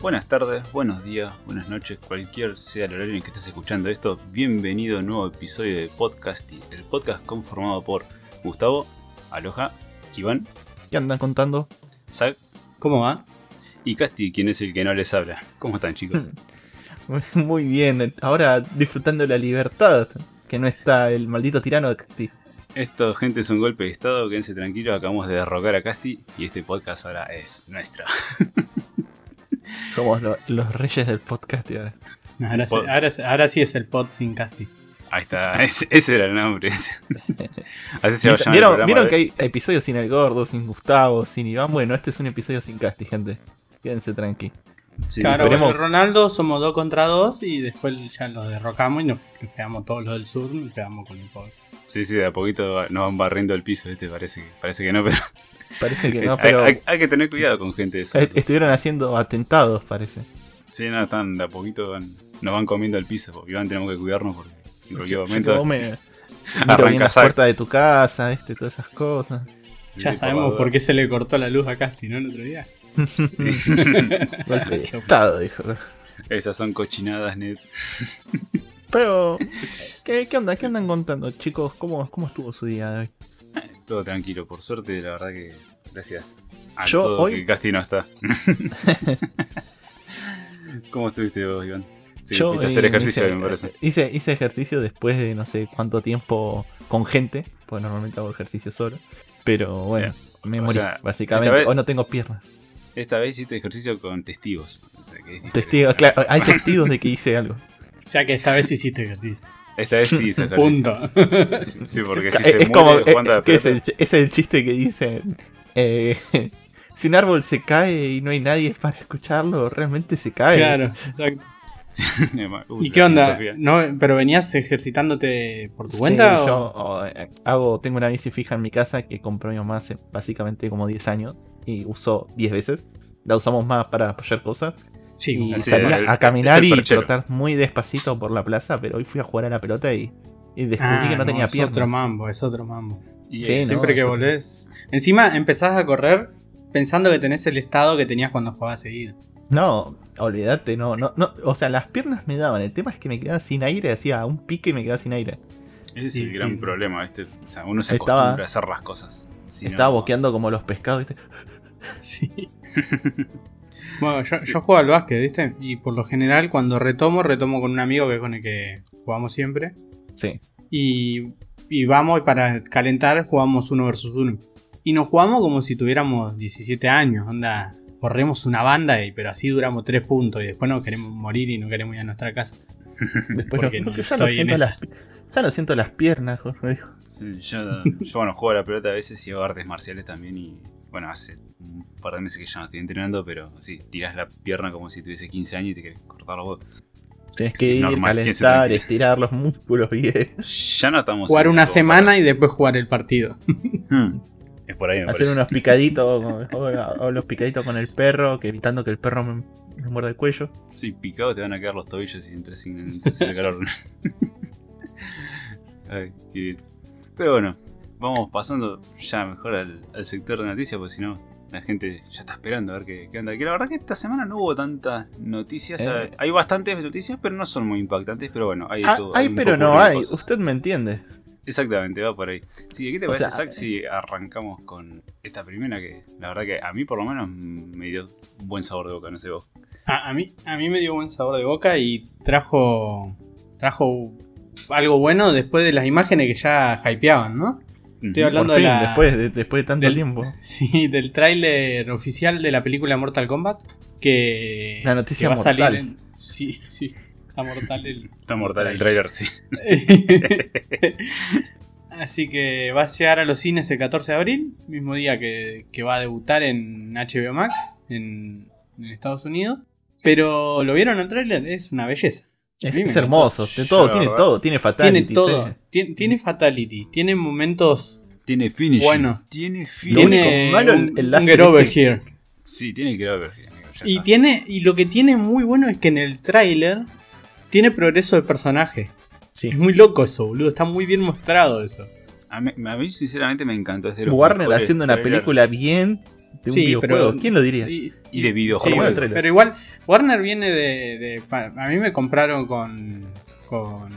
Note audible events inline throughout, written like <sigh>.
Buenas tardes, buenos días, buenas noches, cualquier sea el horario en que estés escuchando esto. Bienvenido a un nuevo episodio de Podcasty, el podcast conformado por Gustavo, Aloha, Iván, ¿Qué andan contando? Zach ¿Cómo va? y Casti, quien es el que no les habla. ¿Cómo están chicos? <laughs> Muy bien, ahora disfrutando de la libertad, que no está el maldito tirano de Casti. Esto, gente, es un golpe de estado, quédense tranquilos, acabamos de derrocar a Casti y este podcast ahora es nuestro. <laughs> <laughs> Somos lo- los reyes del podcast y ahora. Ahora, ahora, ahora sí es el pod sin casti. Ahí está, ese, ese era el nombre. <laughs> Así se va a el ¿Vieron, vieron de- que hay episodios sin el gordo, sin Gustavo, sin Iván? Bueno, este es un episodio sin Casti, gente. Quédense tranqui. Sí, claro, esperemos- bueno, Ronaldo somos dos contra dos y después ya los derrocamos y nos, quedamos todos los del sur, nos quedamos con el pobre. Sí, sí, de a poquito nos van barriendo el piso, este parece que, parece que no, pero, Parece que no, pero hay- hay que tener cuidado con gente de eso. eh, estuvieron haciendo atentados, parece. Sí, no, están de a poquito van- nos van comiendo el piso, porque Iván tenemos que cuidarnos porque en cualquier Yo momento vos me <laughs> miro Arranca bien las puertas de tu casa, este, todas esas cosas. Sí, ya sabemos por por qué se le cortó la luz a Casti, ¿no? El otro día. Sí. <laughs> <laughs> Golpe de estado, dijo. Esas son cochinadas, Ned. Pero, ¿qué, qué onda? ¿Qué andan contando, chicos? ¿Cómo, cómo estuvo su día de hoy? <laughs> Todo tranquilo, por suerte, la verdad que gracias a Yo todo hoy- que Casti no está. <laughs> ¿Cómo estuviste vos, Iván? Sí, Yo, fuiste a hacer ejercicio, hice, me parece. Hice, hice ejercicio después de no sé cuánto tiempo con gente, porque normalmente hago ejercicio solo. Pero bueno, me O morí, sea, básicamente. vez- Hoy no tengo piernas. Esta vez hiciste ejercicio con testigos. O sea, que es diferente. Testigos, claro, hay testigos de que hice algo. O sea que esta vez hiciste ejercicio. Esta vez sí ejercicio. <laughs> Punto. Sí, sí, porque si es se es muere como, eh, es, el, ch- es el chiste que dicen, eh, <laughs> si un árbol se cae y no hay nadie para escucharlo, realmente se cae. claro, exacto. <laughs> Uy, ¿Y qué onda? ¿No, ¿Pero venías ejercitándote por tu Sí, cuenta? o- yo o, eh, hago, tengo una bici fija en mi casa que compró mi mamá hace básicamente como 10 años y usó 10 veces. La usamos más para apoyar cosas. Sí, y salía es, el- a caminar es y trotar muy despacito por la plaza, pero hoy fui a jugar a la pelota y, y descubrí Ah, que no, tenía es piernas. otro mambo, es otro mambo. Y Sí, es- no, Siempre que volvés. Encima empezás a correr pensando que tenés el estado que tenías cuando jugabas seguido. No, olvídate, no, no, no. O sea, las piernas me daban. El tema es que me quedaba sin aire, hacía un pique y me quedaba sin aire. Ese es Sí, el sí. gran problema, ¿viste? O sea, uno se Estaba- acostumbra a hacer las cosas. Si Estaba no- boqueando como los pescados, ¿viste? Sí. <laughs> bueno, yo, yo juego al básquet, ¿viste? Y por lo general, cuando retomo, retomo con un amigo que es con el que jugamos siempre. Sí. Y, y vamos y para calentar jugamos uno versus uno. Y nos jugamos como si tuviéramos 17 años, onda. Corremos una banda, y, pero así duramos 3 puntos y después nos queremos morir y no queremos ir a nuestra casa. <laughs> Después Porque no, porque ya, no en las, ya no siento las piernas, Jorge. Sí, yo, yo, bueno, juego a la pelota a veces y hago artes marciales también y bueno, hace un par de meses que ya no estoy entrenando, pero sí, tirás la pierna como si tuviese 15 años y te querés cortar los huevos. Tienes que ir, Normal, calentar, estirar los músculos bien. Ya no estamos... Jugar una semana y después jugar el partido. <laughs> Hmm, Es por ahí, me Hacer parece. unos picaditos, <laughs> o, los picaditos con el perro, que evitando que el perro me, me muerda el cuello. Sí, picado te van a quedar los tobillos y entres sin entres en el calor. <laughs> Ay, qué bien. Pero bueno, vamos pasando ya mejor al, al sector de noticias, porque si no, la gente ya está esperando a ver qué, qué onda. Que la verdad que esta semana no hubo tantas noticias. Eh. Hay bastantes noticias, pero no son muy impactantes. Pero bueno, hay de Ah, todo. hay, pero no hay. cosas. Usted me entiende. Exactamente, va por ahí. Sí, ¿qué te O parece, sea, Zach, si arrancamos con esta primera que la verdad que a mí por lo menos me dio buen sabor de boca, no sé vos. A, a mí, a mí me dio buen sabor de boca y trajo, trajo algo bueno después de las imágenes que ya hypeaban, ¿no? Estoy hablando Por de la- después, de, después de tanto del- tiempo. Sí, del tráiler oficial de la película Mortal Kombat. Que, La noticia que va a salir mortal. en- Sí, sí, está mortal el... Está mortal el trailer, sí. <laughs> Así que va a llegar a los cines el 14 de abril, mismo día que, que va a debutar en HBO Max en, en Estados Unidos. Pero lo vieron el tráiler, es una belleza. Es, hermoso, de todo, tiene verdad, todo, tiene fatality. Tiene todo, tiene- fatality, tiene momentos, Tiene finish. Bueno. Tiene finish. tiene malo, un, el un get over ese. here. Sí, tiene que ver. amigo, ya Y está. tiene y lo que tiene muy bueno es que en el tráiler tiene progreso de personaje. Sí. Es muy loco eso, boludo, está muy bien mostrado eso. A mí, a mí, sinceramente me encantó. Es de los Warner haciendo una película bien de un Sí, videojuego. pero- ¿Quién lo diría? Y- Y de Sí, videojuegos. bueno, pero, igual, Warner viene de, de- A mí me compraron con. con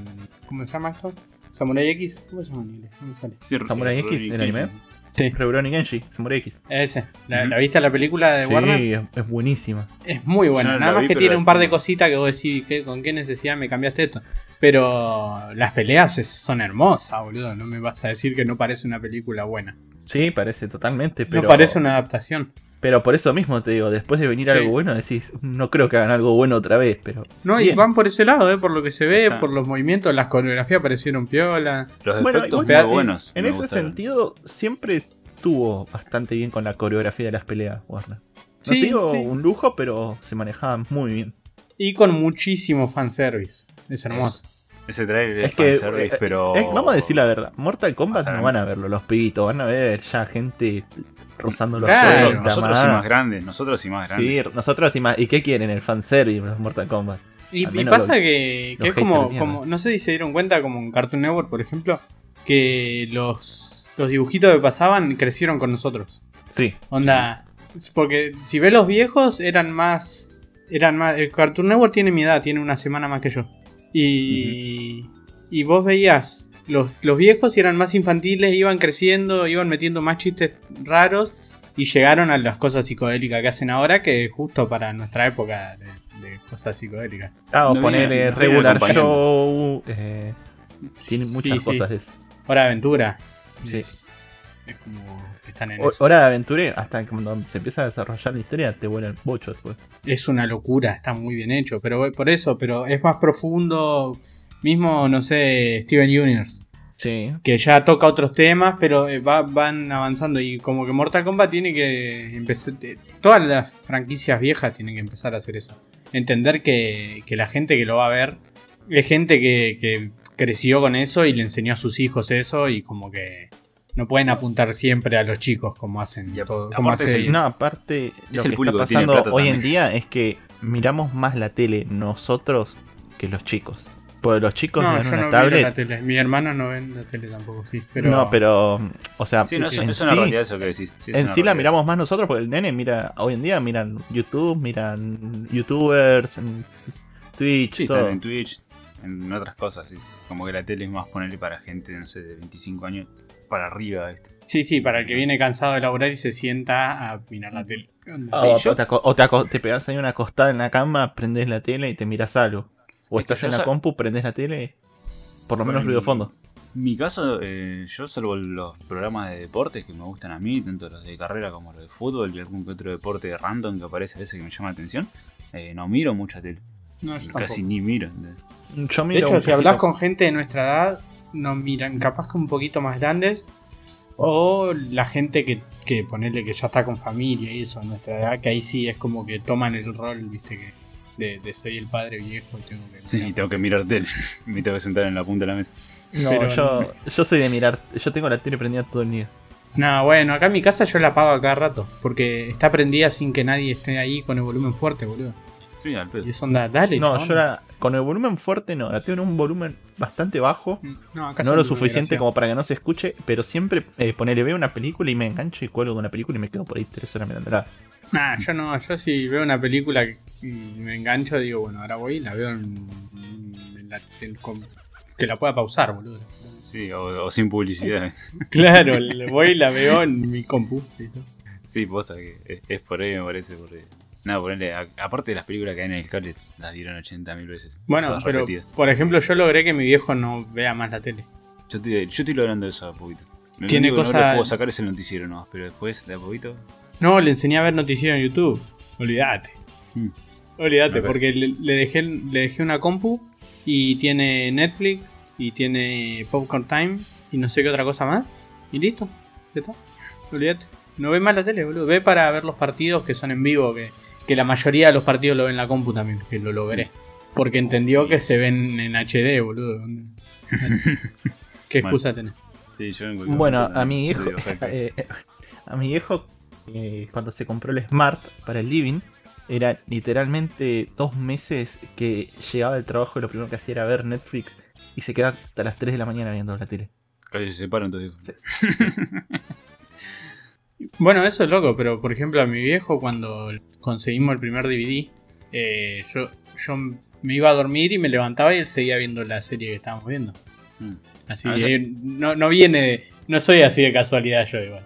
¿Cómo se llama esto? Samurai X. ¿Cómo se llama en me sale. Sí, Samurai X, ¿el anime? Sí, Rurouni Genshi, Samurai X. ese. ¿La, Ujú. la viste la película de Sí, Warner? es, es buenísima. Es muy buena. No Nada más vi, que tiene un par de cositas que vos decís, ¿qué- ¿con qué necesidad me cambiaste esto? Pero las peleas es- son hermosas, boludo. No me vas a decir que no parece una película buena. Sí, parece totalmente, pero. No parece una adaptación. Pero por eso mismo te digo, después de venir Sí. algo bueno, decís, no creo que hagan algo bueno otra vez, pero. No, y bien. van por ese lado, ¿eh? por lo que se ve, Está. por los movimientos, las coreografías parecieron piola. Los Bueno, efectos muy en- buenos. En ese gustaron. sentido, siempre estuvo bastante bien con la coreografía de las peleas, Warner. No Sí, te digo sí. un lujo, pero se manejaban muy bien. Y con muchísimo fanservice. Es hermoso. Ese trailer es, Es que, fanservice, eh, pero. eh, vamos a decir la verdad, Mortal Kombat Bastante. no van a verlo los pibitos, van a ver ya gente rozando los Claro. Nosotros, 30 nosotros y más. más grandes, nosotros y más grandes. Sí, nosotros y más. ¿Y qué quieren? El fanservice, los Mortal Kombat. Y, pasa los- que, que los es como, como, no sé si se dieron cuenta, como en Cartoon Network, por ejemplo, que los, los dibujitos que pasaban crecieron con nosotros. Sí, Onda, porque si ves los viejos, eran más, eran más, el Cartoon Network tiene mi edad, tiene una semana más que yo. Y, y vos veías los, los viejos y eran más infantiles, iban creciendo, iban metiendo más chistes raros y llegaron a las cosas psicodélicas que hacen ahora, que es justo para nuestra época de, de cosas psicodélicas. Ah, o No poner eh, regular show. eh, tiene muchas Sí, sí. cosas de eso. Hora de aventura. Sí. Es, es como están en eso. Hora de aventura, hasta cuando se empieza a desarrollar la historia, te vuela el bocho después. Es una locura, está muy bien hecho, pero por eso, pero es más profundo. Mismo, no sé, Steven Universe. Sí. que ya toca otros temas, pero eh, va- van avanzando y como que Mortal Kombat tiene que empezar, eh, todas las franquicias viejas tienen que empezar a hacer eso, entender que, que la gente que lo va a ver es gente que, que creció con eso y le enseñó a sus hijos eso y como que no pueden apuntar siempre a los chicos como hacen Y a- todo, como aparte hace- sí. No, aparte, lo el que está que pasando hoy en día es que miramos más la tele nosotros que los chicos. Porque los chicos No, ven yo una no miro tablet. la tele. Mi hermano no ve la tele tampoco, sí. Pero... No, pero, o sea, Sí, no, Sí, es, sí. en, es una sí, realidad eso que decís. Sí, en sí la realidad. miramos más nosotros porque el nene mira, hoy en día miran YouTube, miran YouTubers, en Twitch, Sí, todo. están en Twitch, en otras cosas, sí. Como que la tele es más ponerle para gente, no sé, de 25 años para arriba, ¿viste? Sí, sí, para el que viene cansado de laburar y se sienta a mirar la tele. Ah, Sí, o, yo- te, o te, pegas ahí una acostada en la cama, prendes la tele y te miras algo. O Es estás en la compu, prendes la tele, por lo Bueno, menos ruido de fondo. En mi caso, eh, yo salvo los programas de deportes que me gustan a mí, tanto los de carrera como los de fútbol y algún que otro deporte random que aparece a veces que me llama la atención, eh, no miro mucha tele. No, yo Casi tampoco. ni miro. Yo De miro hecho, un si hablas con gente de nuestra edad, nos miran capaz que un poquito más grandes. O la gente que, que ponerle que ya está con familia y eso, a nuestra edad, que ahí sí es como que toman el rol, viste, que de, de soy el padre viejo y tengo que. Sí, y tengo que mirar tele. <laughs> me tengo que sentar en la punta de la mesa. No, pero- yo, yo soy de mirar, yo tengo la tele prendida todo el día. No, bueno, acá en mi casa yo la apago a cada rato. Porque está prendida sin que nadie esté ahí con el volumen fuerte, boludo. Sí, al pedo. Y eso onda, dale. No, chabón. yo la, con el volumen fuerte no, la tengo en un volumen bastante bajo. No, acá No son lo suficiente como para que no se escuche, pero siempre eh, ponele, veo una película y me engancho y cuelgo con la película y me quedo por ahí tres horas mirándola. Nah, yo no, yo si veo una película y me engancho, digo, bueno, ahora voy y la veo en, en la, en- con- que la pueda pausar, boludo. Sí, o, o sin publicidad. <laughs> Claro, voy y la veo en mi compu. sí, posta que es, es por ahí, me parece. Porque... Nada, ponerle. a- aparte de las películas que hay en el cable, las dieron 80.000 veces. Bueno, pero repetidas. por ejemplo, yo logré que mi viejo no vea más la tele. Yo estoy, yo estoy logrando eso a poquito. Lo Tiene único que cosa- no le puedo sacar es el noticiero nomás, pero después, de a poquito. No, le enseñé a ver noticiero en YouTube. Olvídate. Mm. Olvídate, porque le, le dejé, le dejé una compu y tiene Netflix y tiene Popcorn Time y no sé qué otra cosa más. Y listo, ya está. Olvídate. No ve más la tele, boludo. Ve para ver los partidos que son en vivo, que, que la mayoría de los partidos lo ve en la compu también, que lo logré. Porque entendió que se ven en HD, boludo. <laughs> ¿Qué excusa tenés? Sí, yo en Bueno, a mi viejo, digo, <laughs> eh, a mi viejo eh, cuando se compró el Smart para el living, era literalmente dos meses que llegaba del trabajo y lo primero que hacía era ver Netflix y se quedaba hasta las 3 de la mañana viendo la tele. Casi se separan todos. Sí. <laughs> Bueno, eso es loco, pero por ejemplo a mi viejo cuando conseguimos el primer DVD, eh, yo, yo me iba a dormir y me levantaba y él seguía viendo la serie que estábamos viendo. Mm. Así Ah, que no, no viene de- no soy así de casualidad yo igual.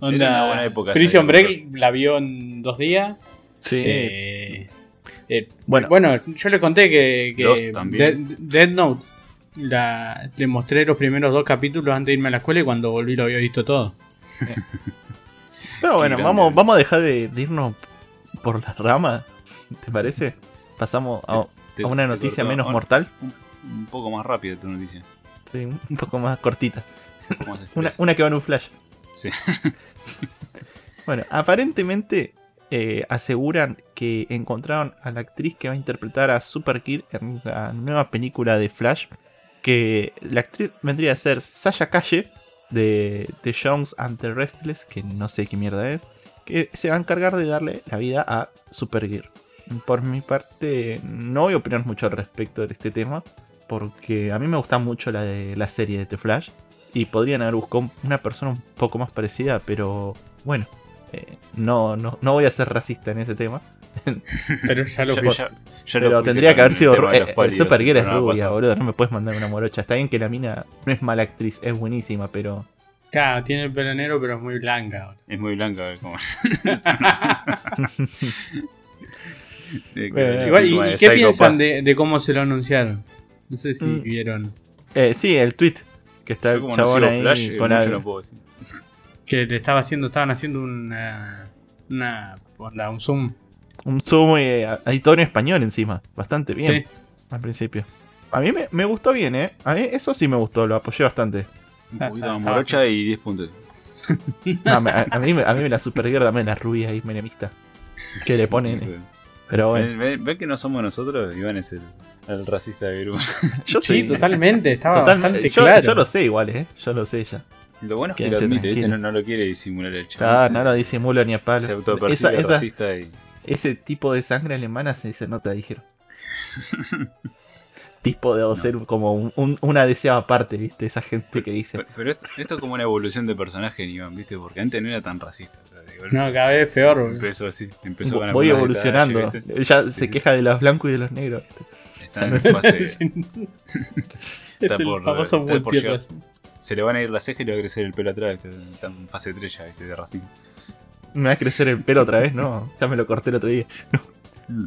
Onda, una buena época Prison. Break la vio en dos días. Sí. Eh, eh, Bueno. bueno, yo le conté que, que. Dead, Dead Note la, le mostré los primeros dos capítulos antes de irme a la escuela y cuando volví lo había visto todo. <laughs> Pero bueno, vamos, vamos a dejar de, de irnos por las ramas. ¿Te parece? Pasamos a, Te- a una noticia menos mortal. Un, poco más rápido tu noticia. Sí, un poco más cortita. ¿Cómo haces <laughs> Una, una que va en un flash. Sí. <laughs> Bueno, aparentemente eh, aseguran que encontraron a la actriz que va a interpretar a Super Kid en la nueva película de Flash. Que la actriz vendría a ser Sasha Calle de The Jones and the Restless, que no sé qué mierda es. Que se va a encargar de darle la vida a Supergirl. Por mi parte, no voy a opinar mucho al respecto de este tema. Porque a mí me gusta mucho la de la serie de The Flash. Y podrían haber buscado una persona un poco más parecida, pero bueno, eh, no, no, no voy a ser racista en ese tema. <laughs> Pero ya lo lo pero tendría que haber el sido. eh, pálidos, Supergirl es rubia, boludo. No me puedes mandar una morocha. Está bien que la mina no es mala actriz, es buenísima, pero. Claro, tiene el pelo negro, pero es muy blanca. ahora. Es muy blanca, <laughs> Bueno, Igual, ¿y, qué Psycho piensan de, de cómo se lo anunciaron? No sé si Mm. vieron Eh, sí, el tweet que está Yo el no chabón ahí Flash, eh, con la- no puedo decir. que le estaba haciendo, estaban haciendo una, una onda, un zoom. Un zoom y hay todo en español encima. Bastante bien Sí. al principio. A mí me, me gustó bien, ¿eh? A mí eso sí me gustó, lo apoyé bastante. Un poquito estaba- morocha y 10 puntos. <laughs> No, me- a, a mí, me- a mí me la Supergirl dame la rubia ahí menemista. Que le ponen. Pero bueno, Ven, ven- ven que no somos nosotros, Iván es el, el racista de grupo. <laughs> yo Sí, soy. totalmente, estaba totalmente- bastante yo, claro. yo lo sé igual, ¿eh? Yo lo sé ya. Lo bueno es que lo admite. No, no lo quiere disimular el chaval. Ah, se- no lo disimulo ni a palo. Se autopercibe Esa- esa- racista y. ese tipo de sangre alemana se, se nota, dijeron. <laughs> tipo de ser como un- un- una deseada parte, ¿viste? Esa gente que dice. Pero, pero esto, esto es como una evolución de personaje Iván, ¿viste? Porque antes no era tan racista. o sea, No, cada vez peor. Empezó así, empezó con Voy algunos evolucionando. Ya Sí, se sí. queja de los blancos y de los negros. Está en fase. <laughs> es Está el por- famoso está por llegar. Se le van a ir las cejas y le va a crecer el pelo atrás. Está en fase 3 ya, ¿viste? De racismo. Me va a crecer el pelo otra vez, no. Ya me lo corté el otro día. Mm.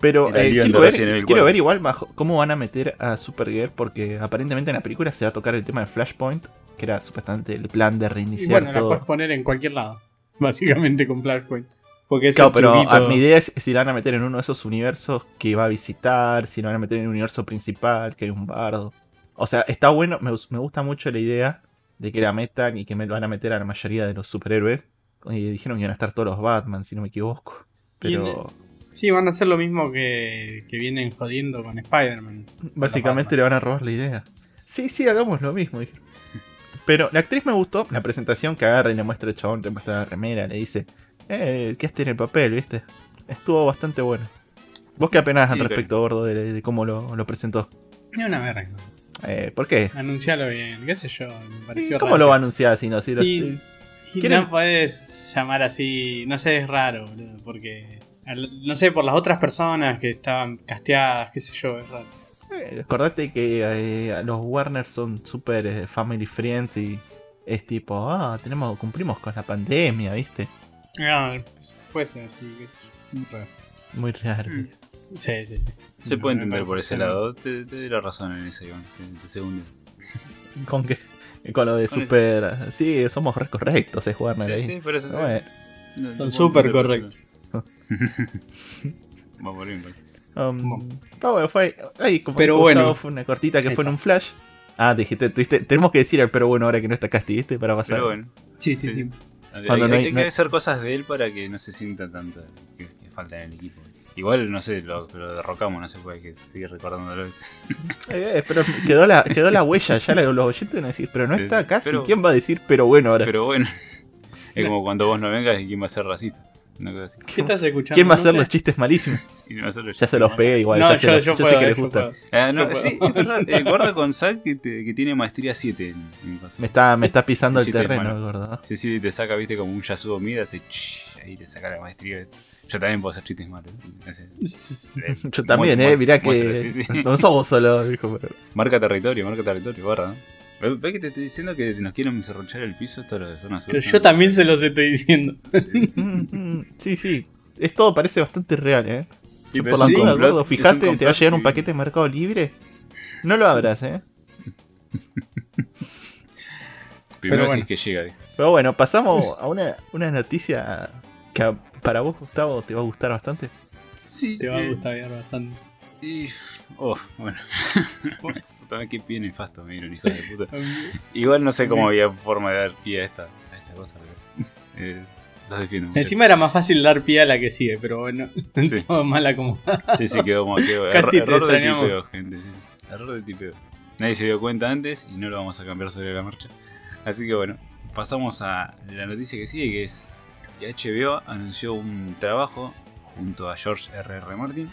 Pero eh, quiero, ver, Resident Evil quiero 4. ver igual bajo- cómo van a meter a Supergirl. Porque aparentemente en la película se va a tocar el tema de Flashpoint. Que era supuestamente el plan de Y reiniciar bueno, la todo. puedes poner en cualquier lado. <laughs> Básicamente con Flashpoint. Porque es Claro, pero a mi idea es si la van a meter en uno de esos universos que va a visitar, si la van a meter en el universo principal, que hay un bardo. O sea, está bueno, me, me gusta mucho la idea de que la metan y que me lo van a meter a la mayoría de los superhéroes. Y dijeron que iban a estar todos los Batman, si no me equivoco. Pero Sí, van a hacer lo mismo que, que vienen jodiendo con Spider-Man. básicamente le van a robar la idea. Sí, sí, hagamos lo mismo. Pero la actriz me gustó, la presentación que agarra y le muestra el chabón, le muestra la remera, le dice, eh, ¿qué en el papel, viste? Estuvo bastante bueno. ¿Vos qué apenas al respecto, gordo, de, de cómo lo, lo presentó? Ni una verga. Eh, ¿Por qué? Anuncialo bien, qué sé yo. Me pareció ¿Cómo raro. lo va a anunciar si no? Si lo Y- Y ¿Quieren- no podés llamar así, no sé, es raro, boludo, porque, no sé, por las otras personas que estaban casteadas, qué sé yo, es raro. Eh, acordate que eh, los Warner son super eh, family friends y es tipo, ah, tenemos, cumplimos con la pandemia, ¿viste? No, pues, puede ser así, qué sé yo. muy raro. Muy raro. Mm. Sí, sí. Se No, puede entender por ese lado. Te, te doy la razón en ese, Iván. Te, te segundo. ¿Con qué? Con lo de Con el- super... Sí, somos re correctos, es Warner ahí. Sí, pero No, no, Son súper correctos. <laughs> Vamos a morir, um, Bueno. bueno, fue, como Pero bueno. Fue una cortita que fue en un flash. Ah, dijiste, tuviste- tenemos que decir el pero bueno ahora que no está Casti, ¿viste? Para pasar. Pero bueno, Sí, sí, Sí. sí. hay, Cuando hay- no hay- hay no- que hacer cosas de él para que no se sienta tanto que, que falta en el equipo. Igual, no sé, lo, lo derrocamos, no se puede que seguir recordándolo. <laughs> Eh, eh, pero quedó la, quedó la huella, ya la- los oyentes van a decir, pero no Sí, está Casti, pero- ¿quién va a decir pero bueno ahora? Pero bueno, <laughs> es como cuando vos no vengas y quién va a ser racista. Una cosa así. ¿Qué estás escuchando? ¿Quién va a hacer los chistes malísimos? <laughs> Y va a Ya se los pegué igual, No, ya, se yo, los- yo yo sé puedo, que les yo gusta. puedo. Ah, no, Yo puedo. sí, es verdad. Eh, guarda con Zack que, te- que tiene maestría 7 en, en cosas. Me está, me está pisando el terreno. ¿verdad? Sí, sí, te saca, viste, como un Yasuo Mida, hace ch, ahí te saca la maestría. Yo también puedo hacer chistes malos. Eh, Yo también, mu- eh, mirá que sí, sí. no somos solo, dijo. pero- Marca territorio, marca territorio, barra. ¿no? ¿Ves que te estoy diciendo que nos quieren cerrochar el piso? Esto es zona sur. Yo también se los estoy diciendo. <laughs> Mm, mm, Sí, sí. Es todo parece bastante real, ¿eh? Sí, por la es un duda, complot, gordo, fijate, te va a llegar un que- paquete de Mercado Libre. No lo abras, ¿eh? <laughs> Primero Pero decís que llega. eh. Pero bueno, pasamos a una, una noticia que a- para vos, Gustavo, te va a gustar bastante. Sí, Te va a eh, gustar bastante. Y... Oh, bueno. <laughs> Puta, qué pie nefasto me dieron, hijos de puta. Igual no sé cómo había forma de dar pie a esta, a esta cosa. Pero es, los defiendo. Encima era más fácil dar pie a la que sigue, pero bueno, <laughs> Sí. <laughs> todo mal acomodado. Sí, sí, quedó como quedó. Error, error de tipeo, gente. Error de tipeo. Nadie se dio cuenta antes y no lo vamos a cambiar sobre la marcha. Así que bueno, pasamos a la noticia que sigue, que es que HBO anunció un trabajo junto a George R.R. Martin.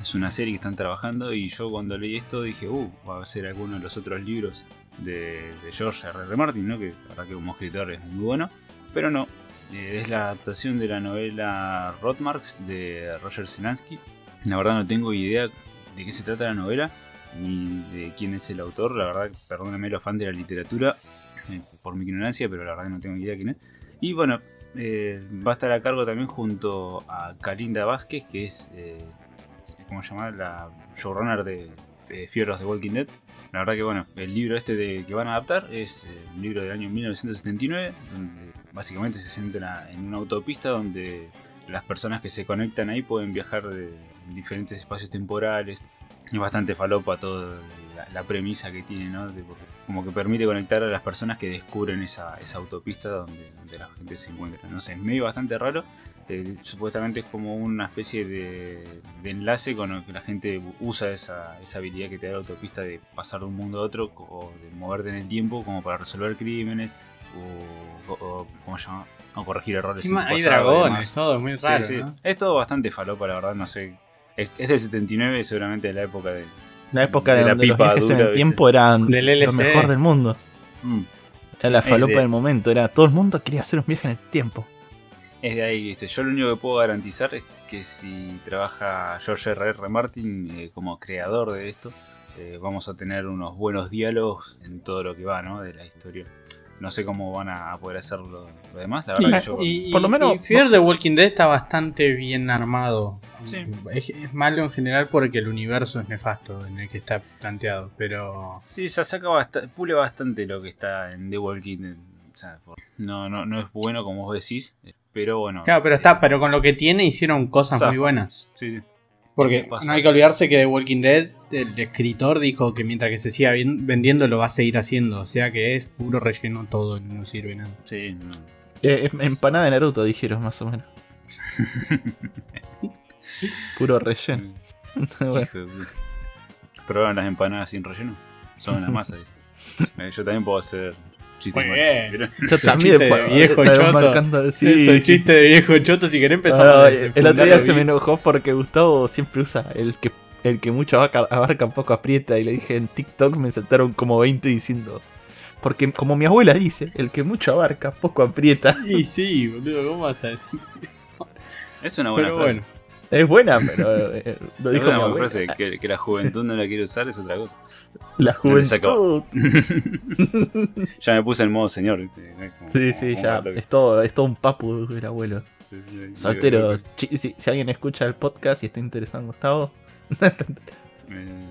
Es una serie que están trabajando y yo cuando leí esto dije, uh, va a ser alguno de los otros libros de, George R.R. Martin, ¿no? Que verdad que como escritor es muy bueno. Pero no, eh, es la adaptación de la novela Rotmarks de Roger Selansky. La verdad no tengo idea de qué se trata la novela ni de quién es el autor. La verdad, perdóname los fans de la literatura eh, por mi ignorancia, pero la verdad no tengo idea quién es. Y bueno, eh, va a estar a cargo también junto a Karinda Vázquez, que es, eh, ¿cómo? La showrunner de eh, of the Walking Dead. La verdad que bueno, el libro este de, que van a adaptar es eh, un libro del año 1979, donde básicamente se centra en una autopista donde las personas que se conectan ahí pueden viajar de diferentes espacios temporales. Es bastante falopa toda la, premisa que tiene, ¿no? De- como que permite conectar a las personas que descubren esa, esa autopista donde, donde la gente se encuentra. No sé, es medio bastante raro. Eh, supuestamente es como una especie de, de enlace con el que la gente usa esa, esa habilidad que te da la autopista de pasar de un mundo a otro o de moverte en el tiempo como para resolver crímenes o, o- o- ¿cómo se llama? o corregir errores. hay dragones, todo muy Sí, raro, sí. ¿no? Es todo bastante falopa, la verdad, no sé. Es, es del 79, seguramente de la época de. La época De de la donde los viajes en el tiempo eran Del lo mejor del mundo. Mm, Era la falopa de- del momento, era todo el mundo quería hacer un viaje en el tiempo. es de ahí, ¿viste? Yo lo único que puedo garantizar es que si trabaja George R.R. Martin eh, como creador de esto, eh, vamos a tener unos buenos diálogos en todo lo que va, ¿no? De la historia. No sé cómo van a poder hacerlo lo demás, la verdad que yo. Y, y- Por lo menos- y Fear the Walking Dead está bastante bien armado. Sí. Es, es malo en general porque el universo es nefasto en el que está planteado, pero... Sí, se saca bastante, pule bastante lo que está en The Walking Dead. O sea, por- no, no, no es bueno como vos decís, eh, pero bueno. Claro, pero sí. está, pero con lo que tiene hicieron cosas Zafa. muy buenas. Sí, sí. Porque no hay que olvidarse que The Walking Dead, el escritor dijo que mientras que se siga ven- vendiendo lo va a seguir haciendo. O sea que es puro relleno todo, no sirve nada. Sí, no. Eh, em- empanada de Naruto, dijeron más o menos. <laughs> Puro relleno. <laughs> Bueno. ¿Probaron las empanadas sin relleno? Son una masa. <laughs> Eh, Yo también puedo hacer Muy bien. <laughs> yo también chiste de pa- viejo estaba choto. marcando- sí, Sí, sí, sí. chiste de viejo choto, si querés empezamos Ah, a el otro día se me enojó porque Gustavo siempre usa el que el que mucho abarca, abarca poco aprieta y le dije en TikTok me saltaron como 20 diciendo porque como mi abuela dice, el que mucho abarca poco aprieta. Y sí, boludo, ¿cómo vas a decir eso? Es una buena Pero bueno, Es buena, pero eh, <laughs> lo dijo una mi abuela. frase. Que, que la juventud no la quiere usar es otra cosa. La No juventud. <laughs> ya me puse en modo señor. como- Sí, sí, como ya. Es todo, es todo un papu el abuelo. sí, sí, chi- si, si alguien escucha el podcast y está interesado en Gustavo. <laughs> Eh,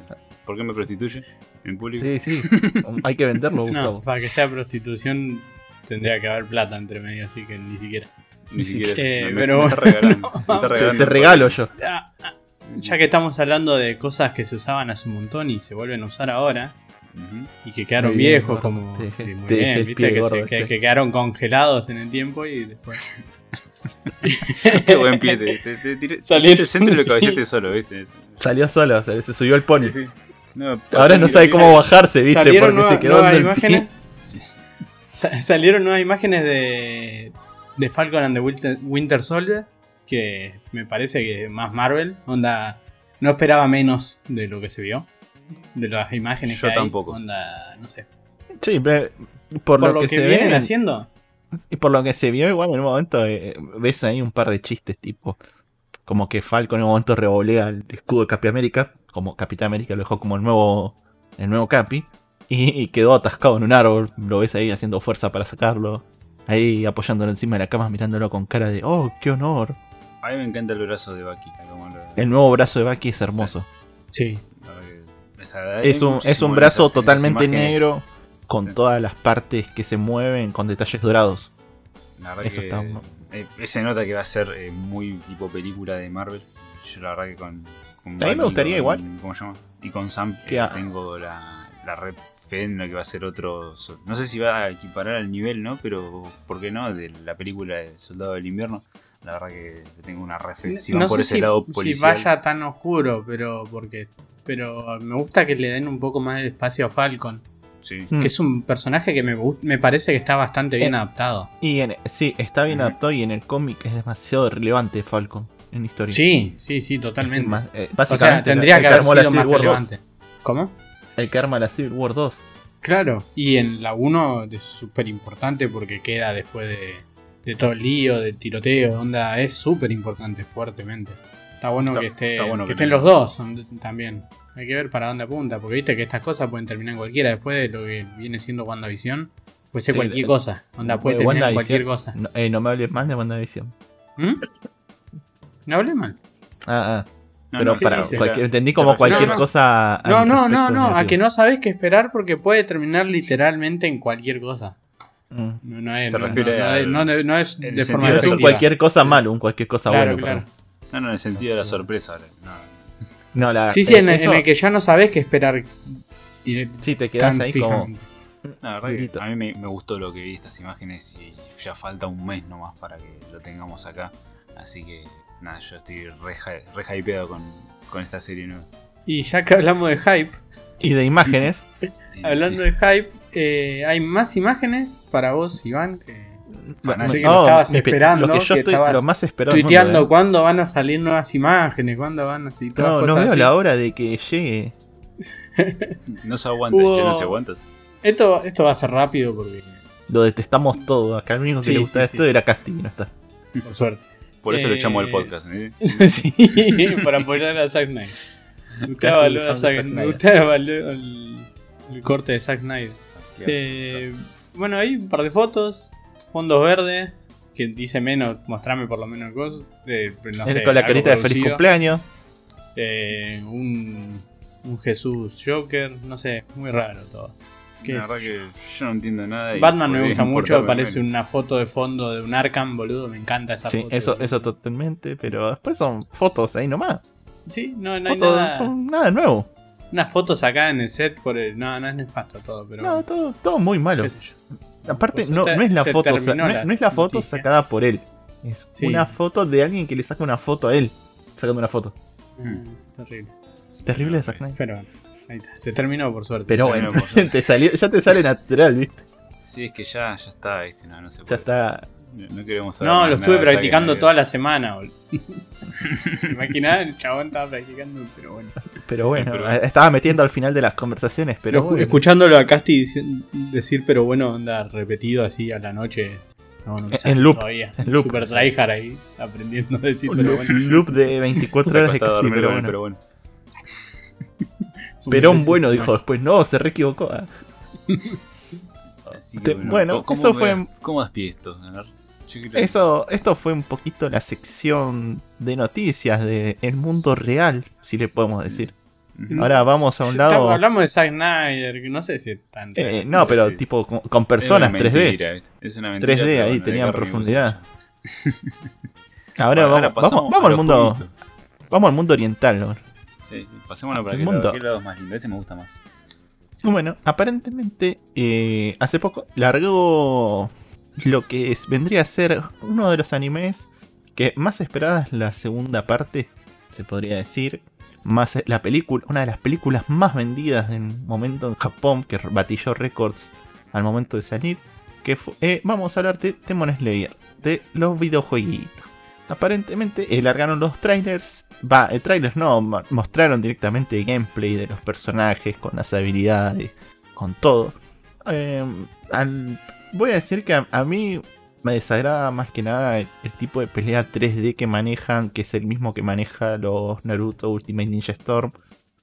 ¿Por qué me prostituye? En público. Sí, sí. Hay que venderlo, Gustavo. no, para que sea prostitución tendría que haber plata entre medio, así que ni siquiera. Ni siquiera. Eh, me, pero me está regalando. <laughs> me está te, regalando te regalo yo. Ah, ah, ya que estamos hablando de cosas que se usaban hace un montón y se vuelven a usar ahora y que quedaron bien, viejos, gordo. como. Te dejé- sí, muy te dejé bien, el ¿viste? pie, que, gordo, se- que- que quedaron congelados en el tiempo y después. <laughs> Qué buen pie. Te, te, te, tiré- Salieron- te centro y lo <laughs> sí. cabezaste solo, ¿viste? Salió solo, se, se subió el pony. Sí, sí. No, Ahora no sabe cómo bajarse, ¿viste? Salieron Porque nueva- se quedó el imágenes. Sa- salieron nuevas imágenes de, de Falcon and the Winter, Winter Soldier. que me parece que más Marvel. Onda, no esperaba menos de lo que se vio. De las imágenes Yo que hay. tampoco. Onda, no sé. Sí, pero por, Por, lo, que, se vienen haciendo. Y por lo que se vio, igual en un momento eh, ves ahí un par de chistes, tipo. Como que Falcon en un momento revolea el escudo de Capi América. Como Capitán América lo dejó como el nuevo. El nuevo Capi. Y, y quedó atascado en un árbol. Lo ves ahí haciendo fuerza para sacarlo. Ahí apoyándolo encima de la cama, mirándolo con cara de. ¡Oh, qué honor! A mí me encanta el brazo de Bucky. como lo- El nuevo brazo de Bucky es hermoso. Sí. Es un, es un brazo esas- totalmente negro. Con Sí. todas las partes que se mueven con detalles dorados. La verdad Eso que, está eh, se nota que va a ser eh, muy tipo película de Marvel. Yo la verdad que con... con A mí me gustaría con- igual. ¿Cómo se llama? Y con Sam Que eh, tengo la, la red que va a ser otro... No sé si va a equiparar al nivel, ¿no? Pero, ¿por qué no? De la película de Soldado del Invierno. La verdad que tengo una. Si van no por sé ese si, lado si policial. vaya tan oscuro, pero porque pero me gusta que le den un poco más de espacio a Falcon, Sí. Mm. que es un personaje que me, me parece que está bastante bien Eh, adaptado. Y en- sí, está bien adaptado y en el cómic es demasiado relevante Falcon en la historia. Sí, sí, sí, totalmente. Más, eh, o sea, tendría que haber sido más Civil War 2. relevante. ¿Cómo? El que arma la Civil War 2. Claro, y en la 1 es súper importante porque queda después de, de todo el lío, del tiroteo, onda, es súper importante fuertemente. Está bueno Está- que, esté, está bueno que que estén los dos también. Hay que ver para dónde apunta, porque viste que estas cosas pueden terminar en cualquiera después de lo que viene siendo WandaVision. Puede ser Sí, cualquier de- cosa, onda, puede de terminar en cualquier cosa. No, eh, no me hables más de WandaVision. ¿Mm? No hablé mal. Ah, ah. No, Pero no, para, sí, cualquier- entendí como cualquier no. cosa. No, no, no, no, a que no sabés qué esperar porque puede terminar literalmente en cualquier cosa. Mm. No, no es, Se no, refiere no, no es- al- no, no es de forma de No es un cualquier cosa malo, un cualquier cosa Claro, bueno. claro. No, no, en el sentido de la sorpresa. No. No, la, Sí, sí, eh, en, el- eso- en el que ya no sabés qué esperar Sí, te quedas ahí como. fijamente. La verdad que Durito. a mí me, me gustó lo que vi estas imágenes y ya falta un mes nomás para que lo tengamos acá. Así que nada, yo estoy re, re hypeado con, con esta serie nueva. Y ya que hablamos de hype, Y de imágenes. <laughs> Hablando sí, de hype, eh, hay más imágenes para vos, Iván, que Bueno, Así que no, lo estabas mi pe- esperando, Lo que yo que estoy estabas lo más esperado. tuiteando mundo, cuándo van a salir nuevas imágenes, cuándo van a salir eh. todas No, no cosas veo así. la hora de que llegue. <laughs> No se aguanta, Hubo- ya no se aguantas. Esto, esto va a ser rápido porque, Lo detestamos todo. Acá el único que Sí, le gustaba sí, esto sí. era Casti, y no está. por suerte. Por eso lo Eh, echamos del podcast. ¿eh? <laughs> sí, para apoyar a Zack Snyder. Avaló, a Zack- el, el corte de Zack Snyder. Eh, bueno, hay un par de fotos, fondos verdes, que dice menos, mostrame por lo menos cosas. eh, no Él sé, con la carita de feliz cumpleaños. Eh, un, un Jesús Joker, no sé, muy raro todo. ¿Qué La es? verdad que yo no entiendo nada. y Batman me gusta mucho, importarme parece menos. una foto de fondo de un Arkham, boludo, me encanta esa Sí, foto. eso, boludo. eso totalmente. Pero después son fotos ahí nomás. Sí, no, no hay Fotos nada. son nada nuevo. Unas fotos acá en el set por el. No, no es nefasto todo, pero. No, todo, todo muy malo. Aparte, Pues no, no es la foto, no, es- la no es la foto noticia. sacada por él. Es Sí. una foto de alguien que le saca una foto a él. Sacando una foto. Mm, terrible. Terrible de Zack. Pero bueno, ahí está. Se terminó por suerte. Pero bueno, <laughs> te salió, ya te sale natural, ¿viste? Sí, es que ya, ya está, ¿viste? No, no se Ya puede. está. No, no queremos saber No, lo estuve practicando toda la semana, boludo. <laughs> Imaginad, el chabón estaba practicando, pero bueno. Pero bueno, Pero- estaba metiendo al final de las conversaciones, pero bueno. Escuchándolo a Casti decir, pero bueno, anda repetido así a la noche. No, no En loop, Todavía. en loop. Super tryhard ahí, aprendiendo a decir, un pero loop, bueno. loop de 24 Se horas de Casti, pero bueno. Perón <laughs> bueno dijo después, no, se re equivocó. ah. Así bueno, ¿cómo- eso fue- ¿Cómo despide esto? Eso, esto fue un poquito la sección de noticias del mundo real, si le podemos decir. Ahora vamos a un Estamos- lado. Hablamos de Zack Snyder, que no sé si es tan. Eh, no no, sé pero si- tipo con, con personas Es una 3D. mentira, ¿viste? Es una mentira, 3D pero ahí tenían profundidad. Ahora, Bueno, vamos, vamos, al mundo, vamos al mundo oriental. ¿no? Sí, para lado, mundo. qué lado es más lindo. Ese me gusta más. Bueno, aparentemente eh, hace poco largó lo que es- vendría a ser uno de los animes que más esperadas la segunda parte, se podría decir. Más la película, una de las películas más vendidas en un momento en Japón, que batilló récords al momento de salir. Que eh, vamos a hablar de Demon Slayer, de los videojueguitos. Aparentemente eh, largaron los trailers. Va, eh, trailers no, mostraron directamente gameplay de los personajes, con las habilidades, con todo. Al- voy a decir que a, a mí me desagrada más que nada el, el tipo de pelea 3D que manejan, que es el mismo que maneja los Naruto Ultimate Ninja Storm.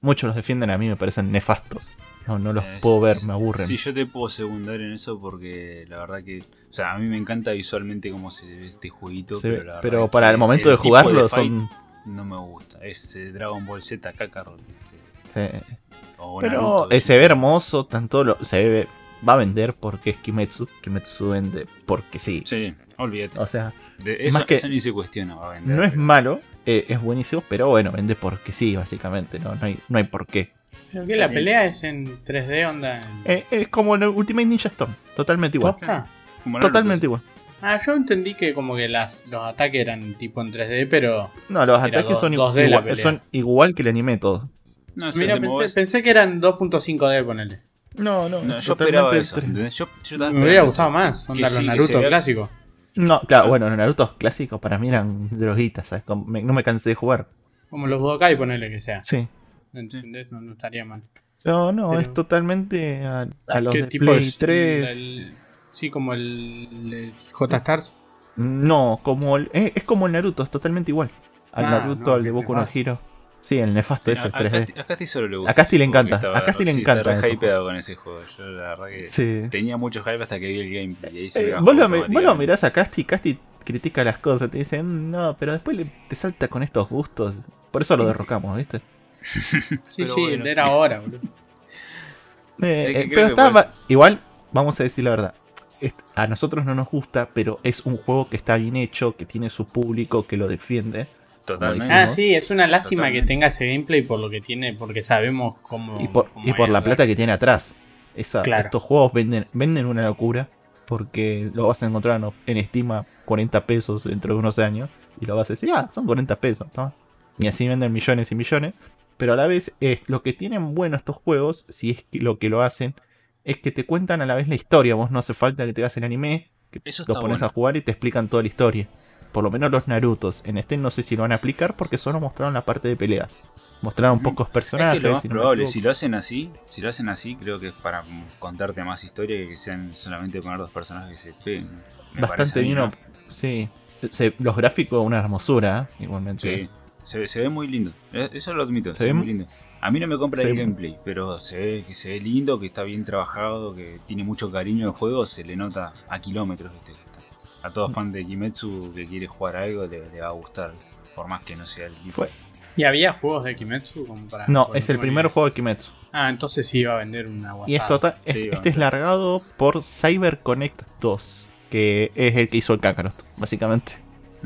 Muchos los defienden, a mí me parecen nefastos. No, no los Es- puedo ver, me aburren. Sí, yo te puedo secundar en eso porque la verdad que. O sea, a mí me encanta visualmente cómo se ve este jueguito. Pero, la para el momento de jugarlo son... No me gusta. Es eh, Dragon Ball Z Kakarot. este, eh, o Pero Naruto, eh, se ve hermoso, tanto lo, se ve, va a vender porque es Kimetsu. Kimetsu vende porque sí. Sí, olvídate. O sea, De eso, más que- eso ni se cuestiona. va a vender, no es malo, eh, es buenísimo, pero bueno, vende porque sí, básicamente. No, no, hay, no hay por qué. Creo que la pelea es en 3D, onda. en- Eh, es como el Ultimate Ninja Storm, totalmente igual. Naruto, Totalmente igual. Ah, yo entendí que como que las, los ataques eran tipo en 3D, pero. No, los ataques son, 2D la igual, son igual que el anime todo. No, sé, Mira, te pensé, pensé que eran 2.5D, ponele. No, no, No, yo esperaba eso. 3D. ¿entendés? Yo, yo estaba Me hubiera gustado eso. más, onda los sí, Naruto clásicos. No, claro, bueno, los Naruto clásicos para mí eran droguitas, ¿sabes? Como me- no me cansé de jugar. Como los Budokai, ponele que sea. Sí. ¿Entendés? No, no estaría mal. No, no, Pero- es totalmente a, a los ¿Qué de tipo Play es? 3. El- sí, como el, el J-Stars. No, como el- es, es como el Naruto, es totalmente igual. Al Ah, Naruto, no, al de Boku no. Hero. Sí, el nefasto Sí, ese, a- a 3D. Casti- a Casti solo le gusta. A Casti ese le encanta, estaba- a Casti le sí, encanta ese hypeado con ese juego. Yo la verdad que Sí. tenía mucho hype hasta que vi el gameplay. y ahí se Eh, vos, lo, vos lo mirás a Casti y Casti critica las cosas, te dice, "Mm, no, pero después le- te salta con estos gustos. Por eso lo derrocamos, ¿viste? <laughs> Sí, Pero sí, bueno. era ahora, boludo. Eh, eh, pero está, igual, vamos a decir la verdad. A nosotros no nos gusta, pero es un juego que está bien hecho, que tiene su público, que lo defiende. Totalmente. Ah, ¿no? sí, es una lástima Totalmente. que tenga ese gameplay por lo que tiene, porque sabemos cómo. Y por, cómo y por la plata que tiene atrás. Esa- Claro. Estos juegos venden, venden una locura. Porque lo vas a encontrar en- en Steam a 40 pesos dentro de unos años. Y lo vas a decir, ah, son 40 pesos. toma". Y así venden millones y millones. Pero a la vez, es lo que tienen bueno estos juegos, si es que lo que lo hacen, es que te cuentan a la vez la historia. Vos no hace falta que te hagas el anime, que Eso los pones bueno. a jugar y te explican toda la historia. Por lo menos los Narutos. En este no sé si lo van a aplicar porque solo mostraron la parte de peleas. Mostraron Ujú. pocos Es personajes. que lo más si probable, si lo hacen así, si lo hacen así, creo que es para mm, contarte más historia que que sean solamente poner dos personajes que se peguen. Me Bastante bien. Sí. Los gráficos, una hermosura, ¿eh? igualmente. Sí, se, ve- se ve muy lindo. Eh, Eso lo admito, se, Se ve muy lindo. A mí no me compra se el gameplay, pero se ve que se ve lindo, que está bien trabajado, que tiene mucho cariño el juego, se le nota a kilómetros. ¿viste? A todo fan de Kimetsu que quiere jugar algo le, le va a gustar, por más que no sea el equipo. Fue- ¿Y había juegos de Kimetsu como para.? No, es el primer juego de Kimetsu. Ah, entonces sí iba a vender una WhatsApp. Y es total, Sí, este, este es largado por Cyber Connect 2, que es el que hizo el Kakarot, básicamente.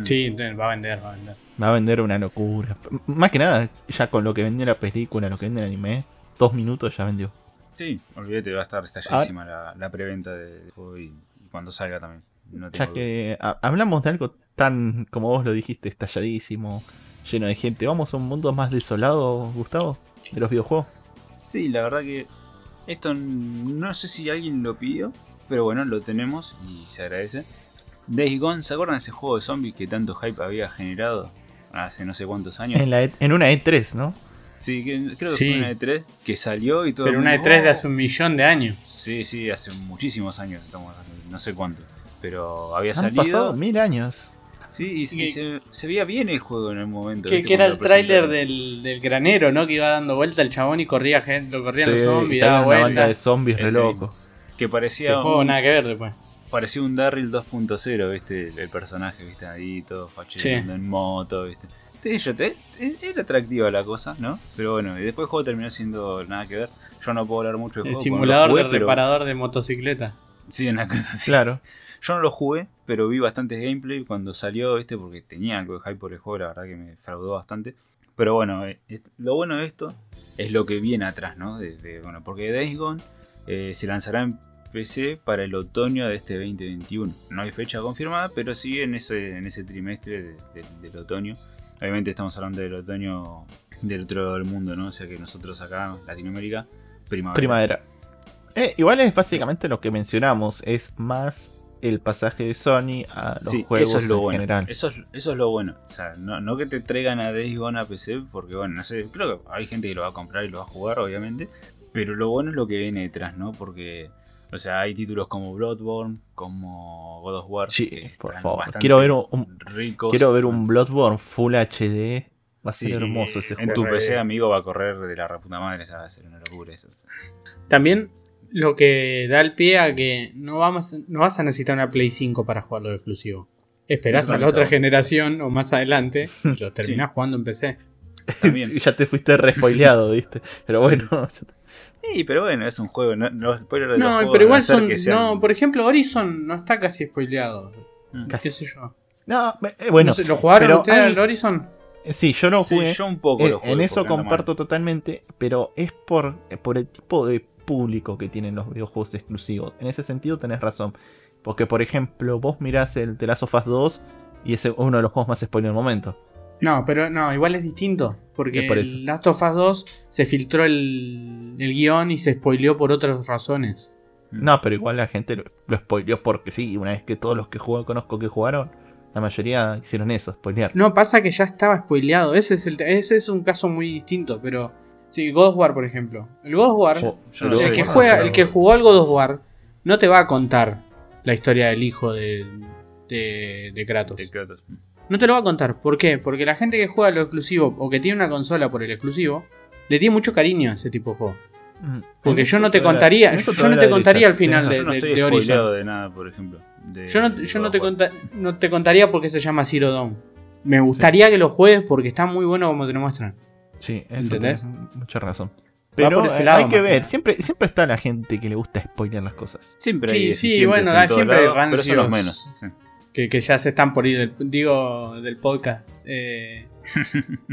Sí, entonces va a vender, va a vender. Va a vender una locura. Más que nada, ya con lo que vendió la película, lo que vende el anime, dos minutos ya vendió. Sí, olvídate, va a estar estalladísima la, la preventa del juego y, y cuando salga también. No Ya que ha- hablamos de algo tan, como vos lo dijiste, estalladísimo, lleno de gente. Vamos a un mundo más desolado, Gustavo, de los videojuegos. Sí, la verdad que esto no sé si alguien lo pidió, pero bueno, lo tenemos y se agradece. Days Gone, ¿se acuerdan de ese juego de zombies que tanto hype había generado hace no sé cuántos años? En, la E- en una E3, ¿no? Sí, que, creo que Sí. fue una E3 que salió y todo. Pero el una mundo, E3 de "Oh". hace un millón de años. Sí, sí, hace muchísimos años, estamos no sé cuánto. Pero había Han salido. pasado mil años. Sí, y, y Que- se, se veía bien el juego en el momento. Que, que era el tráiler del, del granero, ¿no? Que iba dando vuelta el chabón y corría gente, corrían Sí, los zombies, daba una banda vuelta. de zombies re loco. Que El parecía juego un, nada que ver después. Parecía un Darryl 2.0, ¿viste? El, el personaje, ¿viste? Ahí todo facheando en moto, ¿viste? Te, e- era atractiva la cosa, ¿no? Pero bueno, y después el juego terminó siendo nada que ver. Yo no puedo hablar mucho del El juego. lo simulador jugué, del pero- reparador de motocicleta. Sí, una cosa así. Claro. Yo no lo jugué, pero vi bastantes gameplay cuando salió, ¿viste? Porque tenía algo de hype por el juego, la verdad que me fraudó bastante. Pero bueno, eh, eh, lo bueno de esto es lo que viene atrás, ¿no? De, de- bueno, porque Days Gone eh, se lanzará en PC para el otoño de este 2021. No hay fecha confirmada, pero sí en ese, en ese trimestre de- de- del otoño. Obviamente estamos hablando del otoño del otro lado del mundo, ¿no? O sea que nosotros acá, Latinoamérica, primavera. Primavera. Eh, igual es básicamente lo que mencionamos. Es más el pasaje de Sony a los Sí, juegos eso es lo en bueno. general. Eso es, eso es lo bueno. O sea, no, no que te traigan a Days Gone a PC, porque bueno, no sé, creo que hay gente que lo va a comprar y lo va a jugar, obviamente. Pero lo bueno es lo que viene detrás, ¿no? Porque, o sea, hay títulos como Bloodborne, como God of War. Sí, que por están favor. Quiero ver un- ricos. Quiero ver un Bloodborne Full HD. Va a ser Sí, hermoso ese En juego. tu Re- PC, amigo, va a correr de la reputa madre, esa va a ser una locura eso. También lo que da el pie a que no, vamos, no vas a necesitar una Play 5 para jugarlo de exclusivo. Esperás a la otra generación o más adelante y <laughs> lo terminás jugando en PC. También. <laughs> ya te fuiste respoileado, ¿viste? Pero bueno, Sí, pero bueno, es un juego. No, los spoilers de No, pero igual son. que sean- No, por ejemplo, Horizon no está casi spoileado. Mm. Casi. ¿Qué sé yo? no, eh, bueno, No sé, ¿Lo jugaron ustedes hay- al Horizon? eh, sí, yo no Sí, jugué. yo un poco Eh, lo juego en eso comparto totalmente, pero es por, por el tipo de público que tienen los videojuegos exclusivos. En ese sentido tenés razón. Porque, por ejemplo, vos mirás el The Last of Us 2 y es uno de los juegos más spoiler del momento. No, pero no, igual es distinto. Porque por el Last of Us 2 se filtró el, el guion y se spoileó por otras razones. No, pero igual la gente lo, lo spoileó porque sí, una vez que todos los que jugué, conozco que jugaron, la mayoría hicieron eso, spoilear. No, pasa que ya estaba spoileado. Ese es, el, ese es un caso muy distinto, pero. Sí, God of War, por ejemplo. El God of War, Yo- yo no el, que juega, el que jugó al God of War, no te va a contar la historia del hijo de, de, de Kratos. De Kratos. No te lo va a contar. ¿Por qué? Porque la gente que juega lo exclusivo o que tiene una consola por el exclusivo, le tiene mucho cariño a ese tipo de juego. Mm. Porque yo no te contaría- yo no te contaría al final de- de Horizon. de nada, por ejemplo. de- Yo no, yo te, conta- no te contaría porque se llama Zero Dawn. Me gustaría que lo juegues porque está muy bueno como te lo muestran. Sí, eso ¿Entendés? mucha razón. Pero por ese eh, lado hay que ver, siempre, siempre está la gente que le gusta spoilear las cosas. Siempre Sí, hay sí, deficientes bueno, en ah, siempre hay pero son los menos. sí. Que, que ya se están por ir, del, digo, del podcast. eh,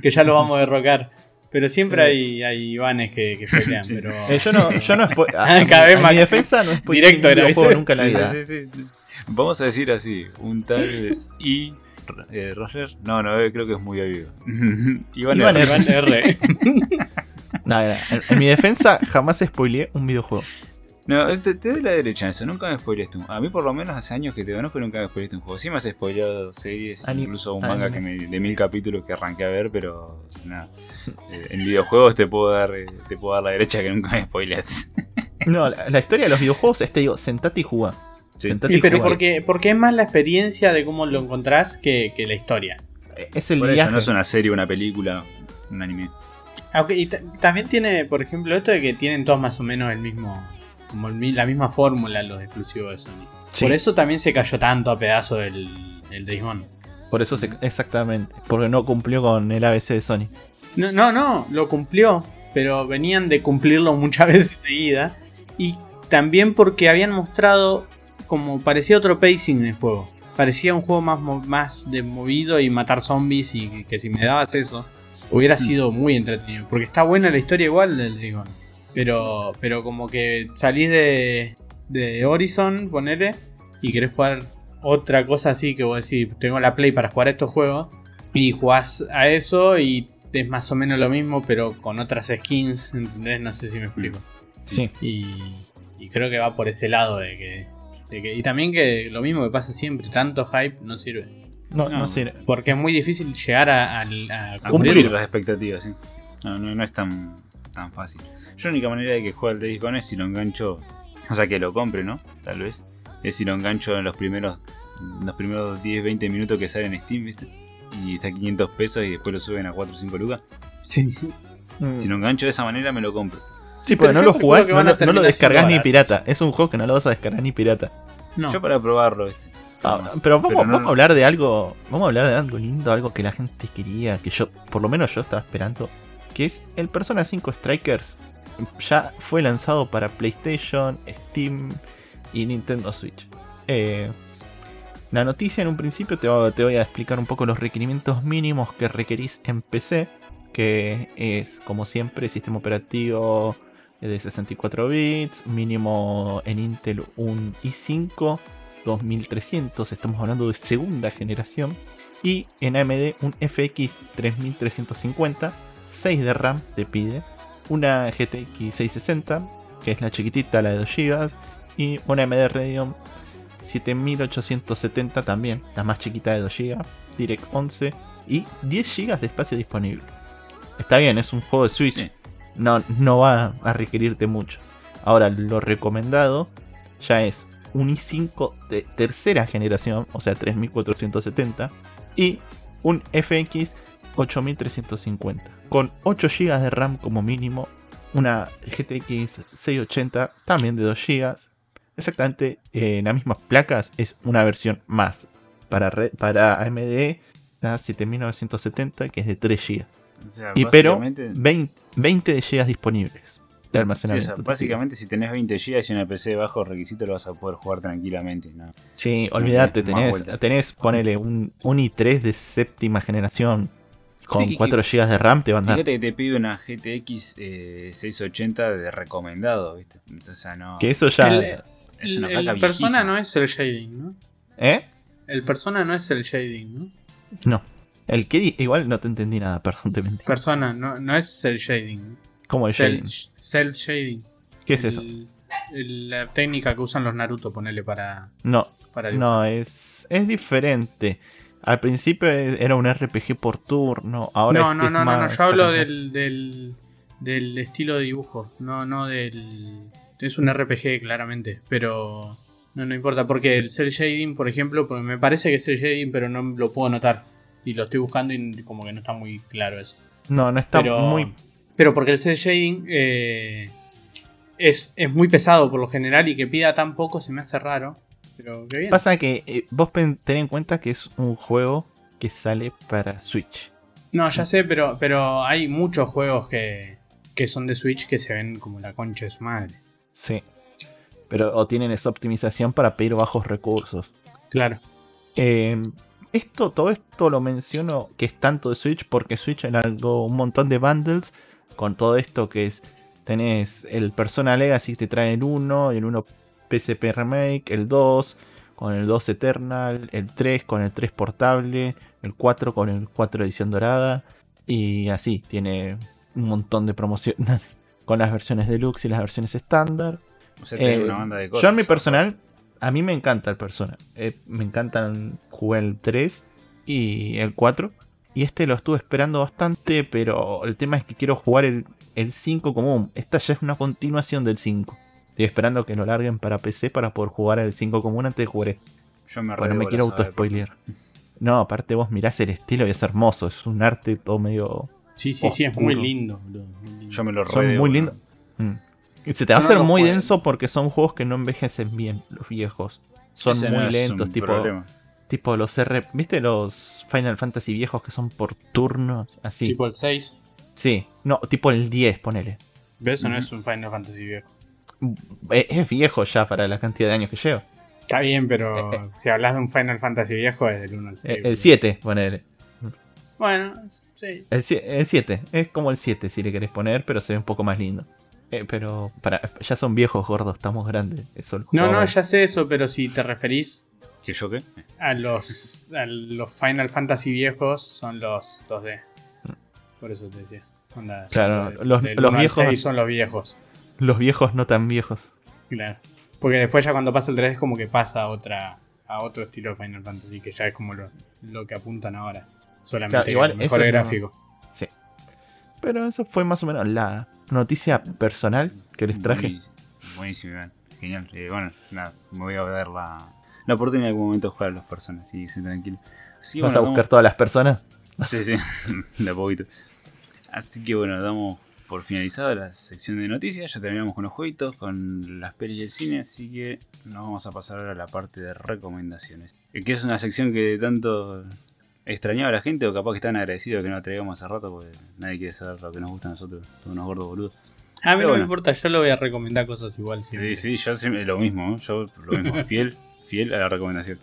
que ya lo vamos a derrocar. Pero siempre hay, hay Ivanes que, que pelean. <laughs> Sí, sí. pero... Eh, yo no, yo no <laughs> a, Cada vez a más mi defensa no spoileé directo era, videojuego ¿viste? nunca en la Sí, vida. sí, sí, sí. Vamos a decir así, un tal I. eh, Roger, no, no, eh, creo que es muy obvio. <laughs> Iván, Iván R. Iván R. En, en mi defensa jamás spoileé un videojuego. No, te, te doy la derecha en eso, nunca me spoileaste un A mí por lo menos hace años que te conozco y nunca me spoileaste un juego. Sí me has spoileado series, Ani- incluso un manga que animes. me- de mil capítulos que arranqué a ver, pero nada. Eh, en videojuegos te puedo dar eh, te puedo dar la derecha que nunca me spoileaste. No, la, la historia de los videojuegos es, te digo, sentate y jugá. Sí. Sentate Y y pero jugá. porque, porque es más la experiencia de cómo lo encontrás que, que la historia. Es el Por eso viaje. no es una serie, una película, un anime. Y ta- también tiene, por ejemplo, esto de que tienen todos más o menos el mismo, como el la misma fórmula los exclusivos de Sony. Sí. Por eso también se cayó tanto a pedazos el, el Days Gone. Por eso, se- exactamente. Porque no cumplió con el ABC de Sony. No, no, no, lo cumplió, pero venían de cumplirlo muchas <laughs> veces seguida. Y también porque habían mostrado como parecía otro pacing en el juego. Parecía un juego más, más de movido y matar zombies y que, que si me dabas eso hubiera sido muy entretenido. Porque está buena la historia igual del Days Gone. Pero, pero como que salís de, de Horizon, ponele, y querés jugar otra cosa así que vos decís, tengo la Play para jugar estos juegos. Y jugás a eso y es más o menos lo mismo, pero con otras skins, ¿entendés? No sé si me explico. Sí. Y, y creo que va por este lado de que, de que- Y también que lo mismo que pasa siempre, tanto hype no sirve. No, no, No. sirve. Porque es muy difícil llegar a, a- a A cubrir. cumplir las expectativas, sí. No, no, no es tan, tan fácil. Yo la única manera de que juegue al Days Gone es si lo engancho, o sea que lo compre, ¿no? Tal vez. Es si lo engancho en los primeros, en los primeros 10, 20 minutos que sale en Steam, ¿viste? Y está a 500 pesos y después lo suben a 4 o 5 lucas. Sí. Mm. Si lo engancho de esa manera me lo compro. Sí, pero no lo jugás, no, lo- no lo terminar descargas ni pirata. Es un juego que no lo vas a descargar ni pirata. No. Yo para probarlo, ¿viste? Ah, pero vamos, Pero no- vamos a hablar de algo. Vamos a hablar de algo lindo, algo que la gente quería, que yo, por lo menos yo estaba esperando. Que es el Persona 5 Strikers. Ya fue lanzado para PlayStation, Steam y Nintendo Switch. Eh, la noticia en un principio te, voy a explicar un poco los requerimientos mínimos que requerís en PC. Que es, como siempre, sistema operativo de 64 bits, mínimo en Intel un i5 2300, estamos hablando de segunda generación, y en AMD un FX 3350, 6 de RAM te pide, una GTX 660, que es la chiquitita, la de 2 GB, y una AMD Radeon 7870 también, la más chiquita de 2 GB, Direct 11 y 10 GB de espacio disponible. Está bien, es un juego de Switch, Sí. no, no va a requerirte mucho. Ahora, lo recomendado ya es un i5 de tercera generación, o sea 3470, y un FX 8350, con 8 GB de RAM como mínimo, una GTX 680 también de 2 GB. Exactamente eh, en las mismas placas es una versión más. Para, red- para AMD la 7970 que es de 3 GB. O sea, Y pero básicamente- 20, 20 de GB disponibles de Sí, o almacenamiento. sea, básicamente si tenés 20 GB y una PC de bajo requisito lo vas a poder jugar tranquilamente. ¿no? Sí, olvídate, tenés, tenés, ponele un, un i3 de séptima generación con Sí, que- 4 GB de RAM, te van a dar. Fíjate que te pide una GTX eh, 680 de recomendado, ¿viste? Entonces, o sea, no. Que eso ya. El- es una el, el persona no es el shading, ¿no? ¿Eh? El persona no es el shading, ¿no? No. El que igual no te entendí nada, <laughs> perdón, te mentí. Persona, no, no es el shading. ¿Cómo el shading? cel shading. ¿Qué es eso? El- la técnica que usan los Naruto, ponele para. No, para no, es, es diferente. Al principio e- era un RPG por turno, ahora no, este no, es no, no, no, yo hablo del, del, del estilo de dibujo, no, no del... Es un RPG, claramente, pero no, no importa, porque el cel shading, por ejemplo, porque me parece que es cel shading, pero no lo puedo notar. Y lo estoy buscando y como que no está muy claro eso. No, no está pero, muy. pero porque el cel shading eh, es, es muy pesado por lo general y que pida tan poco se me hace raro. Pero qué bien. Pasa que eh, vos ten en cuenta que es un juego que sale para Switch. No, ya sé, pero, pero hay muchos juegos que, que son de Switch que se ven como la concha de su madre. Sí. Pero o tienen esa optimización para pedir bajos recursos. Claro. Eh, esto, todo esto lo menciono que es tanto de Switch porque Switch largó un montón de bundles con todo esto que es. Tenés el Persona Legacy, te trae el 1, el 1 PSP Remake, el 2 con el 2 Eternal, el 3 con el 3 portable, el 4 con el 4 edición dorada. Y así, tiene un montón de promociones <laughs> con las versiones deluxe y las versiones estándar. O sea, Eh, una banda de cosas. yo en mi personal, a mí me encanta el Persona. Eh, me encantan, jugué el 3 y el 4. Y este lo estuve esperando bastante, pero el tema es que quiero jugar el, el 5 común. Esta ya es una continuación del 5. Estoy esperando que lo larguen para PC para poder jugar el 5 común antes de jugar este. Yo me Bueno, me quiero auto-spoilear. No, aparte vos mirás el estilo y es hermoso. Es un arte todo medio... Sí, sí, sí, es muy lindo. muy lindo. Yo me lo Son redebo, muy lindos. Mm. Y se te va a hacer no, muy denso porque son juegos que no envejecen bien, los viejos. Son Ese muy no lentos, tipo, problema. tipo los R. ¿Viste los Final Fantasy viejos que son por turnos? Así. Tipo el 6. Sí, no, tipo el 10, ponele. ¿Ves? Eso no es un Final Fantasy viejo. Eh, Es viejo ya para la cantidad de años que lleva. Está bien, pero Eh, eh. si hablas de un Final Fantasy viejo es del 1 al 6. Eh, El 7, ponele. Bueno, sí. El 7, es como el 7 si le querés poner, pero se ve un poco más lindo. Eh, pero para, ya son viejos gordos, estamos grandes. Eso No, no, jugaba. ya sé eso, pero si te referís ¿Que yo qué? a los, a los Final Fantasy viejos, son los 2D. Por eso te decía. Onda, Claro, de- los- los 1 al viejos- 6 son los viejos. Los viejos no tan viejos. Claro. Porque después ya cuando pasa el 3 es como que pasa a otra a otro estilo de Final Fantasy, que ya es como lo, lo que apuntan ahora. Solamente Claro, igual mejor no- gráfico. Sí. Pero eso fue más o menos la noticia personal que les traje. Buenísimo, buenísimo, Iván. Genial. Eh, bueno, nada, me voy a dar la, la oportunidad en algún momento de jugar a las personas, sí, sí, tranquilo. Así ¿Vas a buscar todas las personas? Sí, sí, <laughs> de a poquito. Así que bueno, damos por finalizada la sección de noticias. Ya terminamos con los jueguitos, con las pelis y el cine. Así que nos vamos a pasar ahora a la parte de recomendaciones. Eh, Que es una sección que tanto extrañaba a la gente o capaz que están agradecidos que no la traigamos hace rato porque nadie quiere saber lo que nos gusta a nosotros, todos unos gordos boludos. A mí Pero no bueno. me importa, yo le voy a recomendar cosas igual. Sí, siempre. sí, yo siempre lo mismo, yo lo mismo, <laughs> fiel, fiel a la recomendación.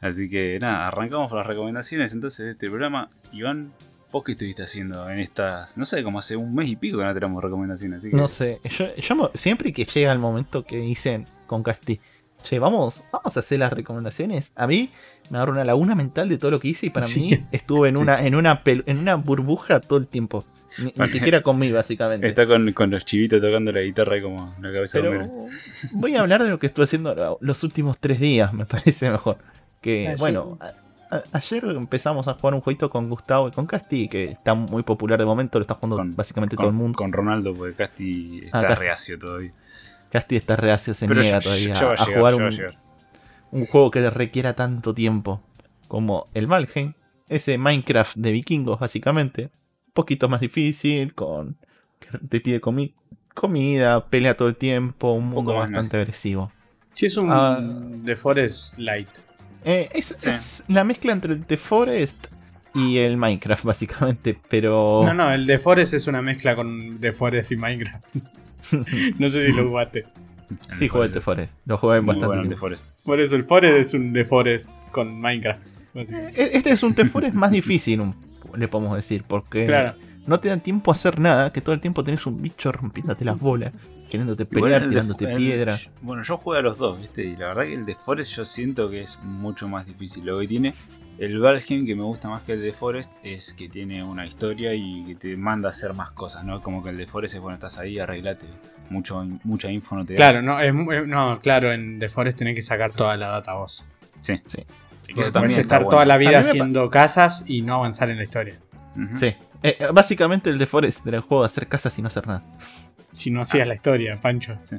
Así que nada, arrancamos por las recomendaciones entonces de este programa. Iván, ¿vos qué estuviste haciendo en estas, no sé, como hace un mes y pico que no tenemos recomendaciones? Así que, No sé. Yo, siempre que llega el momento que dicen con Casti, che, vamos, vamos a hacer las recomendaciones. A mí me agarra una laguna mental de todo lo que hice y para Sí. mí estuve en Sí. una, en una pel- en una burbuja todo el tiempo. Ni, ni siquiera con mí, básicamente. Está con, con los chivitos tocando la guitarra y como la cabeza de Pero Homero. voy a hablar de lo que estuve haciendo los últimos tres días, me parece mejor. Que, bueno, a- ayer empezamos a jugar un jueguito con Gustavo y con Casti, que está muy popular de momento, lo está jugando Con- básicamente Con, todo el mundo. con Ronaldo, porque Casti está Casti. reacio todavía. Casti está reacio, se Pero niega todavía a, a llegar, jugar a un, juego que requiera tanto tiempo como el Valheim. Ese Minecraft de vikingos, básicamente. Un poquito más difícil, con que te pide comi- comida, pelea todo el tiempo, un mundo bastante agresivo. Sí, es un Ah. The Forest Light. Eh, es, Sí. es la mezcla entre el The Forest y el Minecraft, <laughs> básicamente, pero... No, no, el The Forest es una mezcla con The Forest y Minecraft. <laughs> no sé si lo <laughs> jugaste. sí, jugué el The Forest, lo jugué Muy bastante bueno. The Forest. Por eso el Forest es un The Forest con Minecraft. Eh, Este es un The Forest más difícil, le podemos decir, porque Claro. no te dan tiempo a hacer nada, que todo el tiempo tenés un bicho rompiéndote las bolas, queriéndote pelear, el de- tirándote el- piedra. Bueno, yo juego a los dos, ¿viste? Y la verdad que el de Forest yo siento que es mucho más difícil. Lo que tiene el Valheim, que me gusta más que el de Forest, es que tiene una historia y que te manda a hacer más cosas, ¿no? Como que el de Forest es, bueno, estás ahí, arreglate. Mucho, mucha info no te da. Claro, no, es eh, no, claro, en The Forest tenés que sacar toda la data vos. Sí. Sí. Eso también estar bueno. toda la vida haciendo casas y no avanzar en la historia. Sí. Eh, eh, básicamente el The Forest era el juego de hacer casas y no hacer nada. Si no hacías la historia, Pancho. Sí,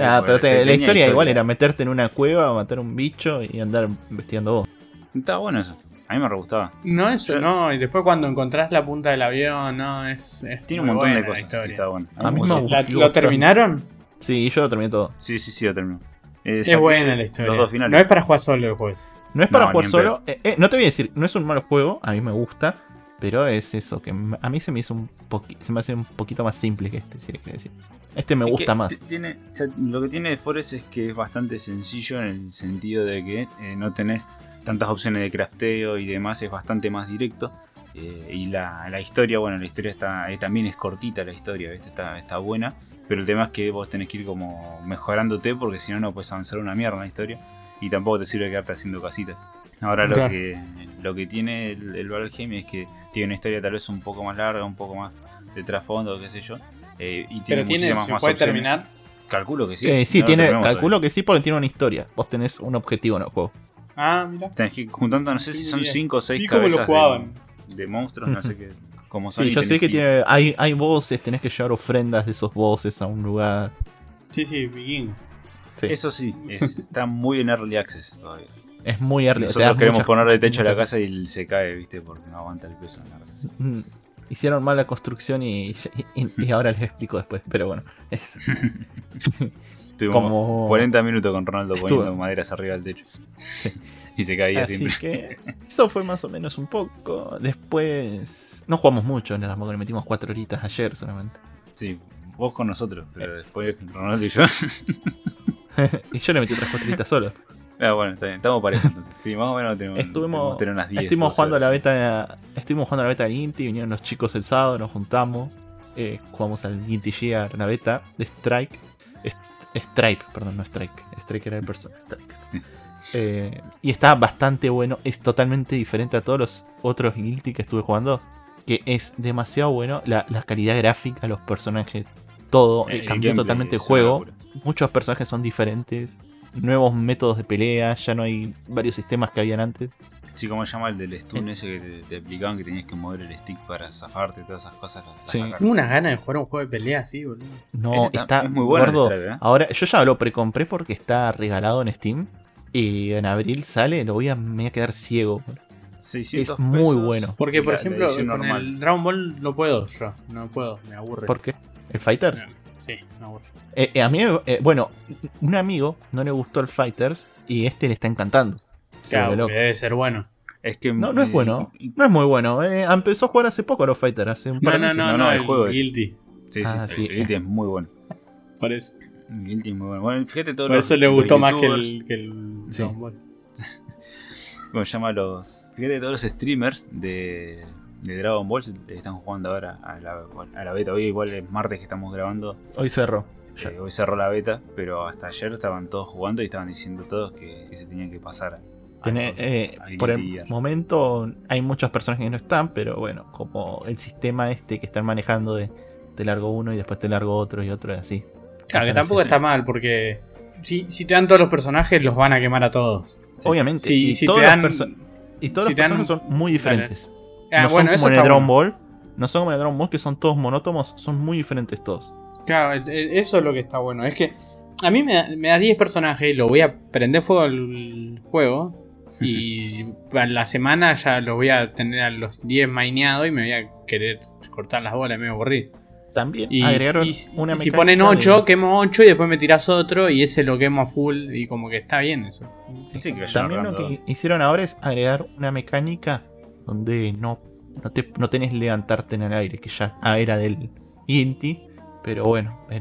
Ah, porque pero te- te- la historia igual era meterte en una cueva, matar un bicho y andar investigando vos. Estaba bueno eso. A mí me re gustaba. No, eso Yo- no. Y después cuando encontrás la punta del avión, no, es. es Tiene un montón de cosas. que está bueno. A mí gusta. me ¿La- gustó ¿Lo terminaron? Sí, yo lo terminé todo. Sí, sí, sí, lo terminó. Eh, Es buena la historia. Los dos finales. No es para jugar solo el juego. No es para No, jugar solo. eh, eh, no te voy a decir, no es un mal juego, a mí me gusta. Pero es eso, que a mí se me hizo un poquito. Se me hace un poquito más simple que este, si hay que decir. Este me Es gusta más. t- Tiene, o sea, lo que tiene de Forest es que es bastante sencillo en el sentido de que eh, no tenés tantas opciones de crafteo y demás, es bastante más directo. Eh, y la, la historia, bueno, la historia está eh, también es cortita la historia, ¿viste? Está, está buena. Pero el tema es que vos tenés que ir como mejorándote porque si no no puedes avanzar una mierda en la historia. Y tampoco te sirve quedarte haciendo casitas. Ahora lo que lo que tiene el, el Valheim es que tiene una historia tal vez un poco más larga, un poco más de trasfondo, qué sé yo. eh, y tiene Pero tiene, muchísimas ¿se más puede opciones. terminar? Calculo que sí. Eh, sí, No tiene, calculo que sí, porque tiene una historia. Vos tenés un objetivo en el juego. Ah, mira. Tenés que ir juntando, no sé si son bien. 5 o 6 ¿Y cómo lo cabezas jugaban? de, de monstruos, no sé qué. <laughs> Como son Sí, yo sé que tiene, hay, hay voces, tenés que llevar ofrendas de esos voces a un lugar. Sí, sí, vikingo. Sí, Eso sí, es- está muy en early access todavía. Es muy early. Nosotros queremos muchas- ponerle techo a la casa y se cae, viste, porque no aguanta el peso en la. Mm, Hicieron mal la construcción y, y- y ahora les explico después. Pero bueno, es <laughs> Estuvimos como. 40 minutos con Ronaldo Estuvo. poniendo maderas arriba del techo. y se caía Así siempre. que eso fue más o menos un poco. Después no jugamos mucho, nada más le metimos cuatro horitas ayer solamente. Sí, vos con nosotros, pero después Ronaldo y yo. <laughs> y yo le metí otras cuatro horitas solo. Ah, bueno, está bien, estamos parejos entonces. Sí, más o menos tenemos, Estuvimos, tener unas 10. estuvimos 12 jugando la horas. beta. Estuvimos jugando la beta de Inti, vinieron los chicos el sábado, nos juntamos. eh, jugamos al Inti Gear, la beta de Strike. Est- Stripe, perdón, no Strike. Strike era el personaje. Strike. Sí. <laughs> Eh, y está bastante bueno. Es totalmente diferente a todos los otros Guilty que estuve jugando. Que es demasiado bueno. La, la calidad gráfica, los personajes, todo. Eh, cambió totalmente el juego. Muchos personajes son diferentes. Nuevos métodos de pelea. Ya no hay varios sistemas que habían antes. Sí, ¿cómo se llama el del stun ese que te, te explicaban que tenías que mover el stick para zafarte y todas esas cosas? las- Sí. Tengo unas ganas de jugar un juego de pelea así, boludo. No, Ese está- está es muy bueno gordo. ¿eh? Ahora, yo ya lo precompré porque está regalado en Steam. Y en abril sale, lo voy a, me voy a quedar ciego. 600 es muy pesos bueno. Porque, por la- ejemplo, con normal. el Dragon Ball no puedo yo. No puedo, me aburre. ¿Por qué? ¿El Fighters? Sí. Eh, eh, a mí, eh, bueno, un amigo no le gustó el Fighters y este le está encantando. Claro, loco. debe ser bueno. Es que, No, no es bueno. No es muy bueno. eh, empezó a jugar hace poco a los Fighters, hace un par No, de no, no, no, no, no, el el juego es- Guilty. Sí, sí, Ah, sí. el Guilty es muy bueno. Por eso. El Guilty es muy bueno. Bueno, fíjate todos Por los. eso le gustó más que el, que el Sí. <laughs> ¿Cómo se llama los. Fíjate todos los streamers de, de Dragon Ball se- están jugando ahora a la, a la beta. Hoy igual es martes que estamos grabando. Hoy cerró. Eh, hoy cerró la beta, pero hasta ayer estaban todos jugando y estaban diciendo todos que, que se tenían que pasar cosas, eh, por el momento hay muchos personajes que no están, pero bueno, como el sistema este que están manejando de te largo uno y después te largo otro y otro y así. Claro, que tampoco está mal, porque si, si te dan todos los personajes, los van a quemar a todos. Obviamente. Si- y, si todos te los dan- y todos si los te dan- personajes son muy diferentes. Ah, no bueno, son eso como en el Dragon bueno. Ball. No son como en el Dragon Ball, que son todos monótomos, son muy diferentes todos. Claro, eh, eh, eso es lo que está bueno. Es que a mí me da, me da 10 personajes y lo voy a prender fuego al juego. <laughs> Y para la semana ya lo voy a tener a los 10 maineados y me voy a querer cortar las bolas y me voy a aburrir. También Y, agregaron y- una si ponen de- 8, quemo 8 y después me tirás otro y ese lo quemo a full y como que está bien eso. Sí, que vayan También lo que hicieron ahora es agregar una mecánica donde no, no, te, no tenés levantarte en el aire, que ya ah, era del Guilty, pero bueno, eh,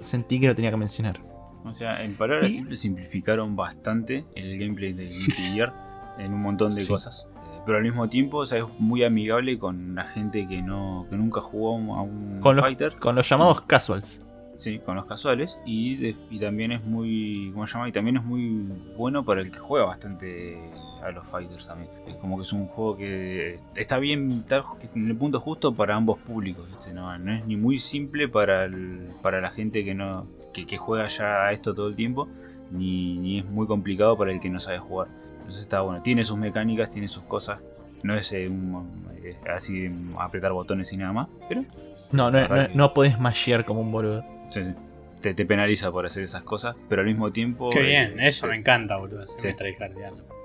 sentí que lo tenía que mencionar. O sea, en palabras Y- simples simplificaron bastante el gameplay de Guilty <laughs> Gear en un montón de Sí. cosas. Eh, Pero al mismo tiempo, o sea, es muy amigable con la gente que no que nunca jugó a un Con los, fighter. con los llamados casuals. Sí, con los casuales. Y, de- y también es muy. ¿Cómo se llama? Y también es muy bueno para el que juega bastante a los fighters también. Es como que es un juego que está bien, está en el punto justo para ambos públicos. ¿viste? No, no es ni muy simple para, el- para la gente que no que, que juega ya a esto todo el tiempo, ni, ni es muy complicado para el que no sabe jugar. Entonces está bueno. Tiene sus mecánicas, tiene sus cosas. No es eh, un- eh, así apretar botones y nada más. Pero No, no, no, no podés mashear como un boludo. Sí, sí. Te, te penaliza por hacer esas cosas, pero al mismo tiempo. Qué eh, bien, eso sí, me encanta, boludo. Se Sí.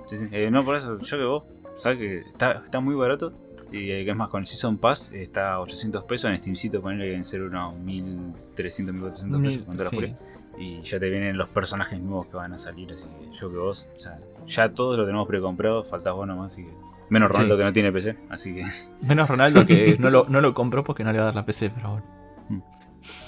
Sí, sí. Eh, no, por eso, yo que vos, sabes que está, está muy barato. Y eh, que es más, con el Season Pass está a 800 pesos. En Steamcito ponele que deben ser unos 1300, 1400 pesos. con Sí. Y ya te vienen los personajes nuevos que van a salir. Así que yo que vos, o sea, ya todo lo tenemos precomprado. Faltas vos nomás. Así que, menos Ronaldo Sí. que no tiene PC. Así que, <laughs> Menos Ronaldo que <laughs> no lo, no lo compró porque no le va a dar la PC, pero bueno.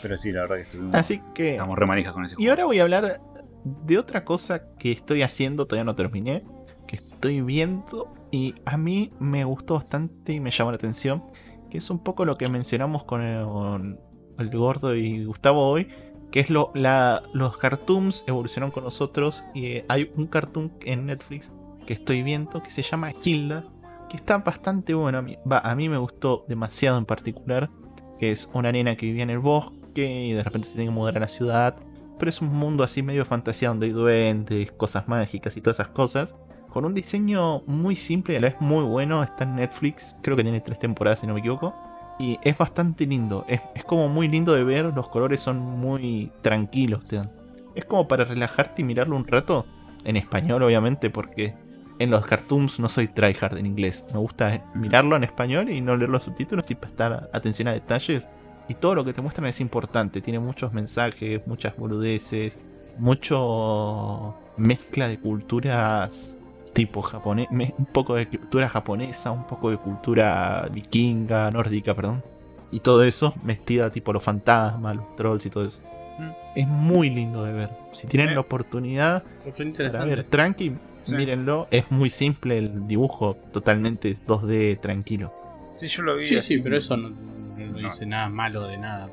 pero sí, la verdad que estuvimos, Así que. estamos remanijas con ese Y juego. ahora voy a hablar de otra cosa que estoy haciendo, todavía no terminé, que estoy viendo y a mí me gustó bastante y me llamó la atención, que es un poco lo que mencionamos con el, gordo y Gustavo hoy, que es lo, los cartoons evolucionaron con nosotros y eh, hay un cartoon en Netflix que estoy viendo que se llama Hilda, que está bastante bueno, a mí, a mí me gustó demasiado en particular, que es una nena que vivía en el bosque y de repente se tiene que mudar a la ciudad pero es un mundo así medio fantasía donde hay duendes, cosas mágicas y todas esas cosas. Con un diseño muy simple y a la vez muy bueno. Está en Netflix, creo que tiene tres temporadas si no me equivoco. Y es bastante lindo, es, como muy lindo de ver, los colores son muy tranquilos, te dan. Es como para relajarte y mirarlo un rato, en español obviamente, porque en los cartoons no soy tryhard en inglés. Me gusta mirarlo en español y no leer los subtítulos y prestar atención a detalles. Y todo lo que te muestran es importante. Tiene muchos mensajes, muchas boludeces, mucho mezcla de culturas tipo japonés, me- un poco de cultura japonesa, un poco de cultura vikinga, nórdica, perdón. Y todo eso vestida tipo los fantasmas, los trolls y todo eso. Mm. Es muy lindo de ver. Si tienen la oportunidad interesante. ver, tranqui, Sí. mírenlo. Es muy simple el dibujo, totalmente 2D, tranquilo. Sí, yo lo vi. Sí, así, sí, pero eso no, no No. dice nada malo de nada.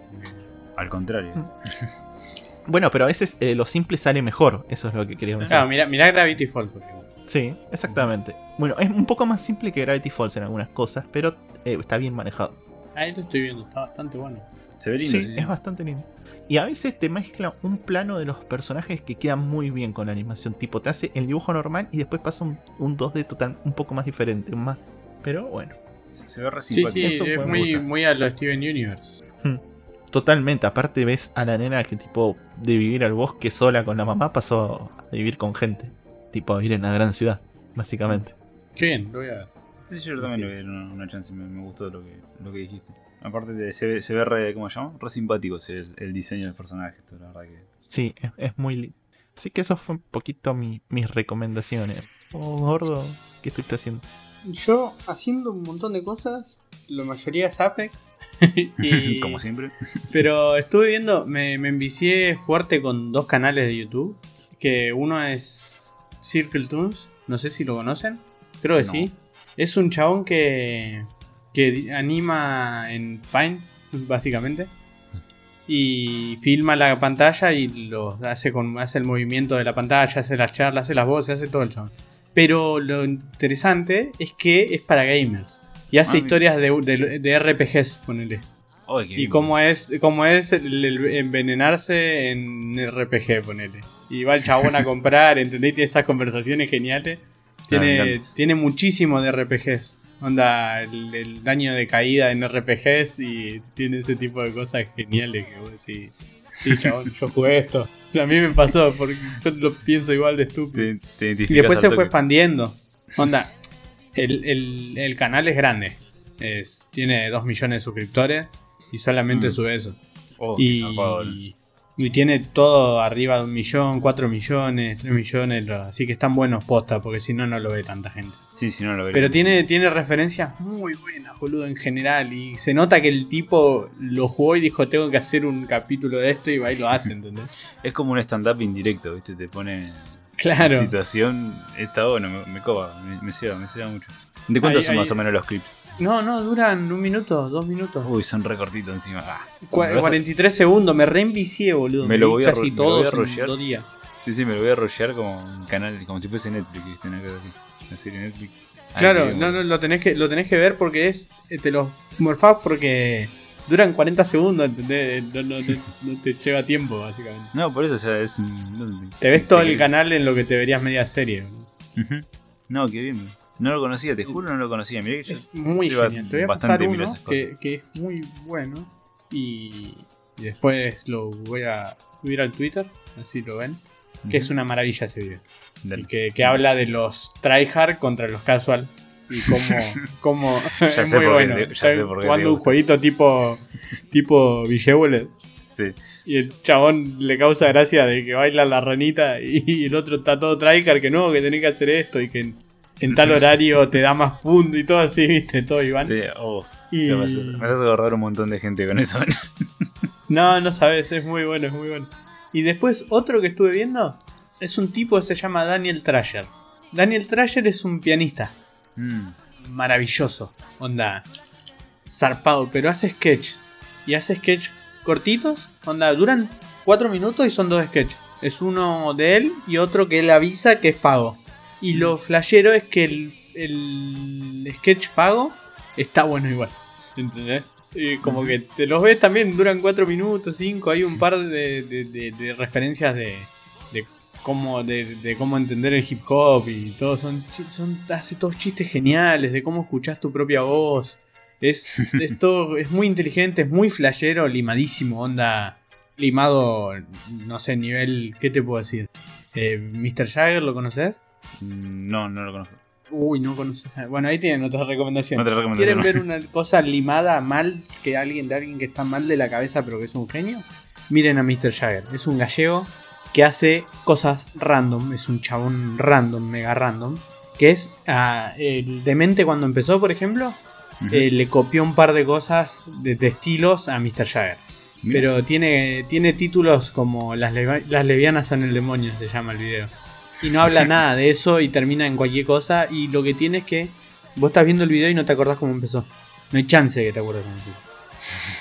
Al contrario. Mm. Bueno, pero a veces eh, lo simple sale mejor. Eso es lo que quería decir. Claro, mira, mira Gravity Falls. por ejemplo. Sí, exactamente. Bueno, es un poco más simple que Gravity Falls en algunas cosas, pero eh, está bien manejado. Ahí lo estoy viendo, está bastante bueno. Se ve lindo. Sí, es bastante lindo. Y a veces te mezcla un plano de los personajes que queda muy bien con la animación. Tipo, te hace el dibujo normal y después pasa un, un 2D total un poco más diferente. Más. Pero bueno, Se se ve re Sí, sí, Eso es muy, muy a lo Steven Universe. totalmente. Aparte, ves a la nena que, tipo, de vivir al bosque sola con la mamá, pasó a vivir con gente. Tipo, a vivir en la gran ciudad, básicamente. Qué bien, lo voy a ver. Sí, yo también le voy a dar una, una chance. Me, me gustó lo que, lo que dijiste. Aparte, de- se, ve, se ve re, ¿cómo se llama? Re simpático sí, el, el diseño del personaje. esto, La verdad que. Sí, es, es muy lindo. Así que eso fue un poquito mi- mis recomendaciones. Oh, gordo, ¿qué estuviste haciendo? Yo haciendo un montón de cosas, la mayoría es Apex. <laughs> y- Como siempre. Pero estuve viendo, me, me envicié fuerte con dos canales de YouTube. Que uno es Circle Tunes, no sé si lo conocen. Creo que No. sí. Es un chabón que, que anima en Paint, básicamente. Y filma la pantalla y lo hace, con, hace el movimiento de la pantalla, hace las charlas, hace las voces, hace todo el chabón. Pero lo interesante es que es para gamers. Y hace Ah, historias de, de- de RPGs, ponele. Qué Y cómo es, cómo es el- el envenenarse en RPG, ponele. Y va el chabón a comprar, ¿entendés? Tiene esas conversaciones geniales. Ah, Tiene, encanta. tiene muchísimo de RPGs. Onda, el, el daño de caída en RPGs y tiene ese tipo de cosas geniales que vos decís. Sí, chabón, yo jugué esto. A mí me pasó porque yo lo pienso igual de estúpido. Te, te Y después se fue expandiendo. Onda, el, el- el canal es grande. Es, tiene 2 millones de suscriptores y solamente Mm. sube eso. Oh, Y. y tiene todo arriba de un millón, 4 millones, 3 millones. lo- así que están buenos posta, porque si no, no lo ve tanta gente. Sí, si no lo vería. Pero tiene, tiene referencias muy buenas, boludo, en general. Y se nota que el tipo lo jugó y dijo: Tengo que hacer un capítulo de esto y va y lo hace, ¿entendés? Es como un stand-up indirecto, ¿viste? Te pone Claro. en situación. Está bueno, me, me coba, me, me ceba, me ceba mucho. ¿De cuántos Ahí- son ahí- más o menos los clips? No, no, duran un minuto, dos minutos. Uy, son recortitos encima. Ah. Cua- Me vas a- 43 segundos, me reenvicié, boludo. Me lo voy a casi ro- me lo voy todos a en rollear. dos días. Sí, sí, me lo voy a rollear como un canal, como si fuese Netflix, ¿viste? Una cosa así. Una serie Netflix. Claro, no, no, lo tenés que, lo tenés que ver porque es. eh, Te los morfás porque duran 40 segundos, ¿entendés? No, no- no- no te lleva tiempo, básicamente. No, por eso, o sea, es. un- no- Te ves todo el canal en lo que te verías media serie. boludo. Ujú. No, qué bien. No lo conocía, te juro, no lo conocía. Mirá que yo Es muy lleva genial. Te voy a pasar uno que, que es muy bueno. Y, y después lo voy a subir al Twitter, así lo ven. Que es una maravilla ese video. Dale. Y que, que habla de los tryhard contra los casual. Y cómo. <laughs> cómo Ya <laughs> es sé muy por qué bueno. te- ya sé por qué te jugando un jueguito tipo. tipo Villewellet. Sí. Y el chabón le causa gracia de que baila la ranita. Y, el otro está todo tryhard que no, que tenés que hacer esto. Y que en, tal horario te da más punto y todo así, viste, todo Iván. Sí, oh, Y- me, haces, me haces acordar un montón de gente con eso. <laughs> No, no sabes, es muy bueno, es muy bueno. Y después otro que estuve viendo es un tipo que se llama Daniel Trasher. Daniel Trasher es un pianista. Mm, maravilloso. Onda, zarpado, pero hace sketches. Y hace sketches cortitos. Onda, duran 4 minutos y son dos sketches. Es uno de él y otro que él avisa que es pago. Y lo flashero es que el, el sketch pago está bueno igual. ¿Entendés? Y como que te los ves también, duran 4 minutos, 5. Hay un par de, de- de- de referencias de, de cómo, de, cómo entender el hip hop y todo. Son, son, hace todos chistes geniales de cómo escuchás tu propia voz. Es, <laughs> es, todo- es muy inteligente, es muy flashero, limadísimo, onda. Limado, no sé, nivel. ¿Qué te puedo decir? Eh, ¿Mr. Jagger lo conoces? Mm, no, no lo conozco. Uy, no conoces. a- Bueno, ahí tienen otra recomendación. Otra recomendación. ¿Quieren ver una cosa limada mal que alguien de alguien que está mal de la cabeza pero que es un genio? Miren a Mr. Jagger. Es un gallego que hace cosas random. Es un chabón random, mega random. Que es ah, el demente cuando empezó, por ejemplo. Eh, le copió un par de cosas de, de estilos a Mr. Jagger. Mira. Pero tiene, tiene títulos como las, las levianas son el demonio, se llama el video. Y no habla nada de eso y termina en cualquier cosa. Y lo que tiene es que vos estás viendo el video y no te acordás cómo empezó. No hay chance de que te acuerdes cómo empezó. <laughs>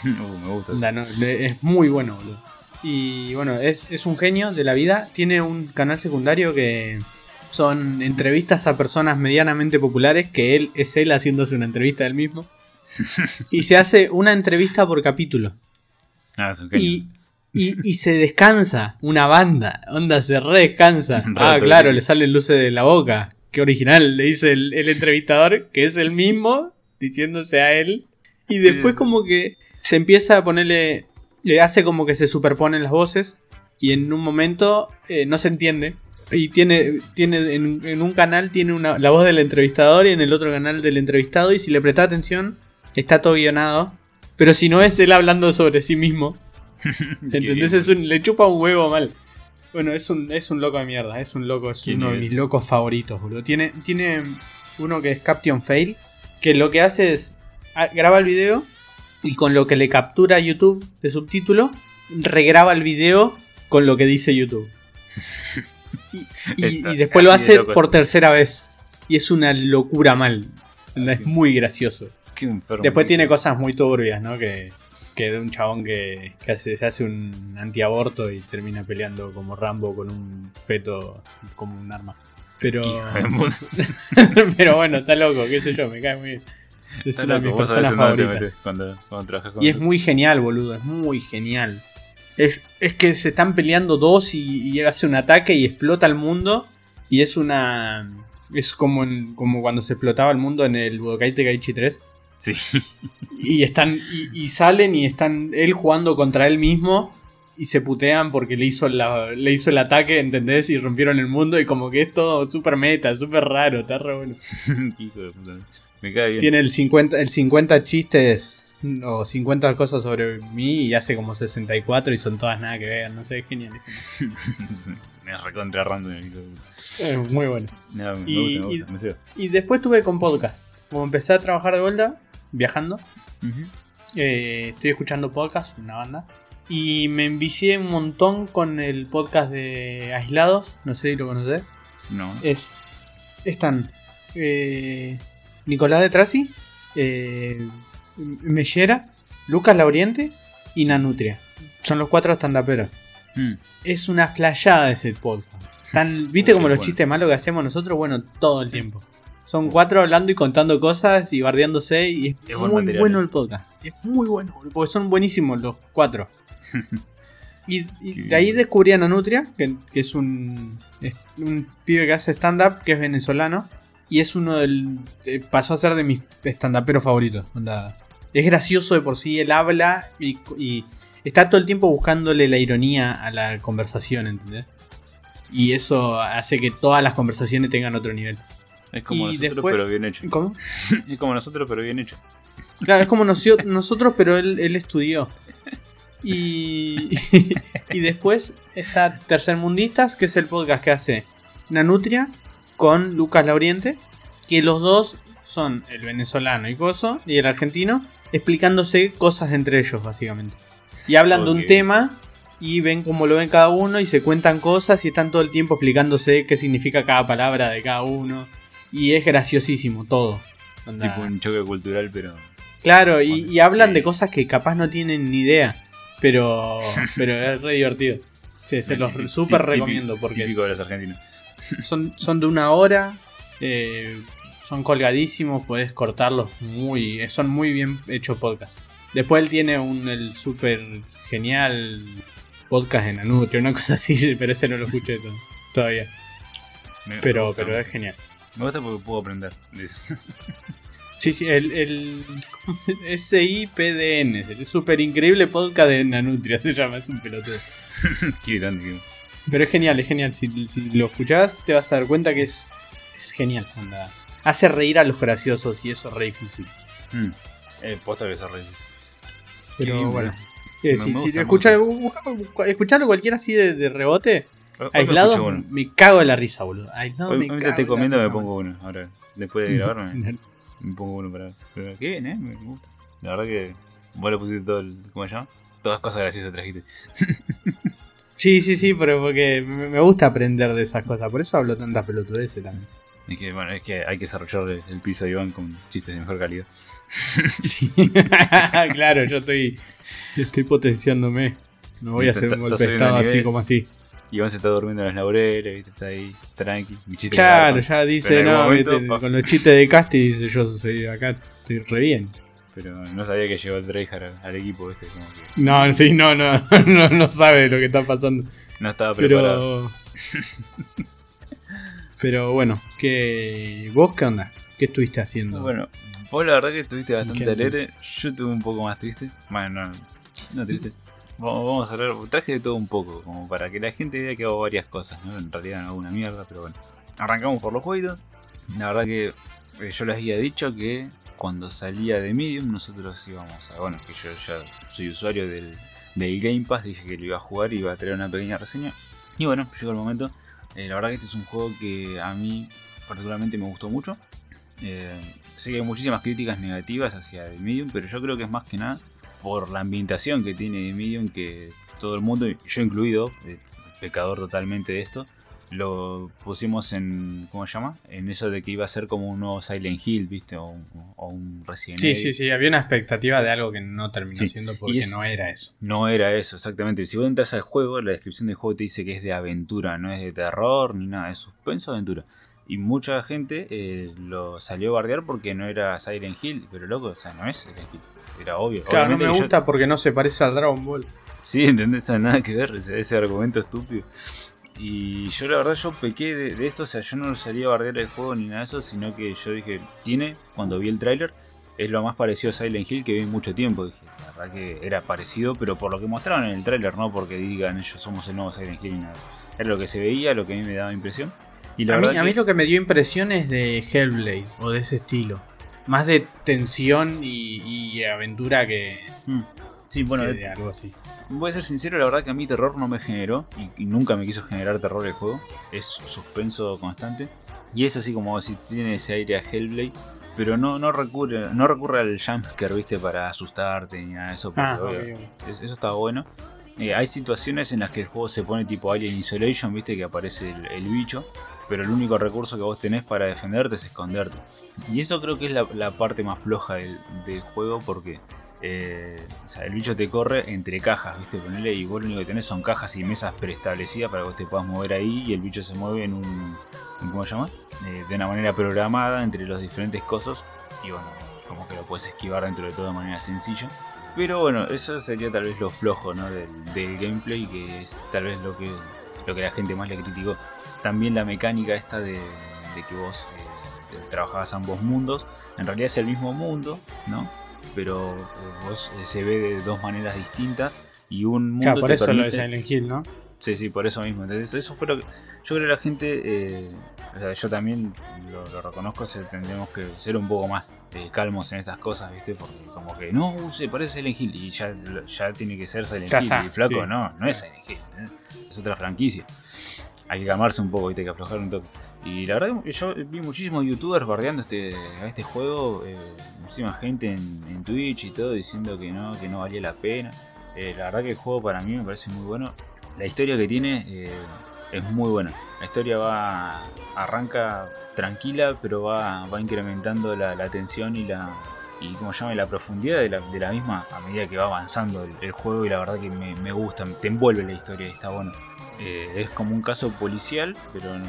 Uh, me gusta. eso. No, es muy bueno, boludo. Y bueno, es, es un genio de la vida. Tiene un canal secundario que son entrevistas a personas medianamente populares, que él es él haciéndose una entrevista él mismo. <laughs> Y se hace una entrevista por capítulo. Ah, es un genio. Y, y, y se descansa una banda. Onda, se re descansa. <laughs> Ah, claro, le salen luces de la boca. Qué original, le dice el, el entrevistador, que es el mismo, diciéndose a él. Y después como que se empieza a ponerle... Le hace como que se superponen las voces. Y en un momento eh, no se entiende. Y tiene, tiene en, en un canal tiene una, la voz del entrevistador y en el otro canal del entrevistado. Y si le presta atención, está todo guionado. Pero si no es él hablando sobre sí mismo. <laughs> ¿Entendés? Es un- le chupa un huevo mal. Bueno, es un, es un loco de mierda. Es un loco, es ¿Quién uno de mis locos favoritos, boludo. Tiene, tiene uno que es Captain Fail. Que lo que hace es. ah, graba el video. Y con lo que le captura YouTube de subtítulo. Regraba el video con lo que dice YouTube. <laughs> Y, y- Está y después lo de hace por tercera vez. Y es una locura mal. Es muy gracioso. Después tiene cosas muy turbias, ¿no? Que, que de un chabón que, que hace, se hace un antiaborto y termina peleando como Rambo con un feto como un arma. Pero. De <laughs> <laughs> pero bueno, está loco, qué sé yo, me cae muy bien. Es Está una de mis loco, vos sabés personas favoritas. cuando, cuando trabajas con Y es muy genial, boludo, es muy genial. Es, es que se están peleando dos y, y hace un ataque y explota el mundo. Y es una. Es como, en- como cuando se explotaba el mundo en el Budokai Tenkaichi 3. Sí. Y están. Y, y salen y están él jugando contra él mismo. Y se putean porque le hizo, la, le hizo el ataque, ¿entendés? Y rompieron el mundo. Y como que es todo súper meta, súper raro, está re bueno. <laughs> Me cae bien. Tiene el 50, el 50 chistes o 50 cosas sobre mí y hace como 64 y son todas nada que ver. No sé, es genial. <laughs> me recontra random. Es muy bueno. No, me Y- gusta, me gusta. Y después tuve con podcast. Como empecé a trabajar de vuelta, viajando, eh, estoy escuchando podcast, una banda. Y me envicié un montón con el podcast de Aislados. No sé si lo conocés. No. Es. Están. eh, Nicolás de Trasi. Eh, Mellera. Lucas Lauriente. Y Nanutria. Son los cuatro estandaperos. Mm. Es una flayada ese podcast. Tan, ¿Viste como los bueno. chistes malos que hacemos nosotros? Bueno, todo el tiempo. Son cuatro hablando y contando cosas y bardeándose. Y es, muy material, bueno el podcast. Es muy bueno, porque son buenísimos los cuatro. <laughs> y de ahí descubrí a Nanutria, que, que es un, es un pibe que hace stand-up, que es venezolano. Y es uno del. pasó a ser de mis stand-uperos favoritos. onda. Es gracioso de por sí, él habla y, y está todo el tiempo buscándole la ironía a la conversación, ¿entendés? Y eso hace que todas las conversaciones tengan otro nivel. Es como Y nosotros, después- pero bien hecho. ¿Cómo? <laughs> Es como nosotros, pero bien hecho. Claro, es como nosotros, pero él, él estudió. Y, <laughs> y después está Tercermundistas, que es el podcast que hace Nanutria con Lucas Lauriente, que los dos son el venezolano y Coso, y el argentino, explicándose cosas entre ellos, básicamente. Y hablan de un tema y ven cómo lo ven cada uno y se cuentan cosas y están todo el tiempo explicándose qué significa cada palabra de cada uno. Y es graciosísimo todo. Onda- Tipo un choque cultural, pero. Claro, y, y hablan de cosas que capaz no tienen ni idea. Pero, <laughs> pero es re divertido. Sí, se los súper recomiendo porque Típico de los argentinos. son, son de una hora. eh, son colgadísimos, podés cortarlos muy. eh, Son muy bien hechos podcast. Después él tiene un el súper genial podcast en Anutria, una cosa así, <laughs> pero ese no lo escuché to- todavía. Me- Pero, pero es genial. Me gusta porque puedo aprender. <laughs> Sí, sí, el, el ¿cómo se- SIPDN, es el súper increíble podcast de Nanutria, <laughs> se llama, es un pelotudo. <laughs> Qué grande Pero es genial, es genial. Si, si lo escuchás, te vas a dar cuenta que es, es genial. onda. Hace reír a los graciosos y eso es re difícil. Mm. Eh, posta que se reí. Pero Qué bien, bueno. Eh, si si gusta, te me escucha- busca- busca- escucharlo cualquiera así de, de rebote, aislado, me cago de la risa, boludo. Aislado, Hoy, me cago estoy comiendo me pongo uno. Ahora, después de grabarme, <laughs> me pongo uno para. Pero qué bien, eh. Me gusta. La verdad que vos le pusiste todo el. ¿Cómo se llama? Todas cosas graciosas trajiste. <laughs> Sí, sí, sí, pero porque me, gusta aprender de esas cosas. Por eso hablo tantas pelotudeces también. Es que, bueno, es que hay que desarrollar el, piso de Iván con chistes de mejor calidad. <laughs> Sí. claro, yo estoy, estoy potenciándome. No voy a hacer un golpe de estado así como así. Iván se está durmiendo en los laureles, ¿viste? Está ahí, tranqui. Mi chiste Claro, ya dice, no, momento, oh. con los chistes de Casti dice, yo soy acá, estoy re bien. Pero no sabía que llegó el Tryhard al, equipo, ¿viste? Como que No, sí, no, no, <laughs> no, no sabe lo que está pasando. no estaba preparado. Pero... <laughs> Pero bueno, ¿qué... ¿vos qué onda? ¿Qué estuviste haciendo? Bueno, vos la verdad que estuviste bastante alegre. Yo estuve un poco más triste. Bueno, no, no triste. Vamos, a hablar, traje de todo un poco, como para que la gente vea que hago varias cosas, ¿no? En realidad no hago una mierda, pero bueno. Arrancamos por los juegos. La verdad que eh, yo les había dicho que cuando salía de Medium nosotros íbamos a... Bueno, que yo ya soy usuario del, del Game Pass, dije que lo iba a jugar y iba a traer una pequeña reseña. Y bueno, llegó el momento. Eh, la verdad que este es un juego que a mí particularmente me gustó mucho. Eh, sé que hay muchísimas críticas negativas hacia The Medium, pero yo creo que es más que nada por la ambientación que tiene The Medium, que todo el mundo, yo incluido, eh, pecador totalmente de esto, lo pusimos en, ¿cómo se llama? En eso de que iba a ser como un nuevo Silent Hill, ¿viste? O un, o un Resident sí, Evil. sí, sí, había una expectativa de algo que no terminó Sí, siendo porque es- no era eso. No era eso, exactamente. Si vos entras al juego, la descripción del juego te dice que es de aventura, no es de terror ni nada, es suspenso aventura. Y mucha gente eh, lo salió a bardear porque no era Silent Hill, pero loco, o sea, no es Silent Hill. Era obvio. Claro, no Obviamente me que yo- gusta porque no se parece al Dragon Ball. Sí, ¿entendés? Nada que ver, ese, ese argumento estúpido. Y yo la verdad yo pequé de, de esto, o sea, yo no salía a bardear el juego ni nada de eso, sino que yo dije, tiene, cuando vi el tráiler, es lo más parecido a Silent Hill que vi en mucho tiempo. Dije, la verdad que era parecido, pero por lo que mostraron en el tráiler, no porque digan ellos somos el nuevo Silent Hill ni nada. Era lo que se veía, lo que a mí me daba impresión. Y la A mí, a mí lo que me dio impresión es de Hellblade o de ese estilo. Más de tensión y, y aventura que, Mm. Sí, bueno, eh, de algo así. Voy a ser sincero, la verdad que a mí terror no me generó y, y nunca me quiso generar terror el juego. Es suspenso constante. Y es así como si tiene ese aire a Hellblade. Pero no, no recurre, no recurre al jumpscare, viste, para asustarte ni nada de eso. Ah, obvio, es- eso está bueno. Eh, hay situaciones en las que el juego se pone tipo Alien Isolation, viste, que aparece el, el bicho. Pero el único recurso que vos tenés para defenderte es esconderte. Y eso creo que es la, parte más floja del, juego porque eh, el bicho te corre entre cajas, ¿viste? Ponele, y vos lo único que tenés son cajas y mesas preestablecidas para que vos te puedas mover ahí y el bicho se mueve en un. ¿Cómo se llama? Eh, de una manera programada entre los diferentes cosos y bueno, como que lo puedes esquivar dentro de todo de manera sencilla. Pero bueno, eso sería tal vez lo flojo ¿no? del, del gameplay, que es tal vez lo que, lo que la gente más le criticó. También la mecánica esta de, de que vos eh, trabajabas ambos mundos. En realidad es el mismo mundo, ¿no? Pero eh, vos eh, se ve de dos maneras distintas y un mundo Claro, por eso lo de permite- Silent Hill, ¿no? Sí, sí, por eso mismo. Entonces, eso fue lo que. Yo creo que la gente. eh, o sea, yo también lo, lo reconozco. se- tendremos que ser un poco más eh, calmos en estas cosas, ¿viste? Porque, como que no, se parece Silent Hill. Y ya, ya tiene que ser Silent Hill. y flaco, sí. no, no es Silent Hill. Es otra franquicia. Hay que calmarse un poco, ¿viste? Hay que aflojar un toque. Y la verdad yo vi muchísimos youtubers bardeando este, a este juego. eh, muchísima gente en, en Twitch y todo diciendo que no, que no valía la pena. Eh, la verdad que el juego para mí me parece muy bueno. La historia que tiene eh, es muy buena. La historia va arranca tranquila, pero va, va incrementando la, la tensión y la y como se llama la profundidad de la, de la misma a medida que va avanzando el, el juego y la verdad que me, me gusta, te envuelve la historia y está bueno. Eh, es como un caso policial, pero no,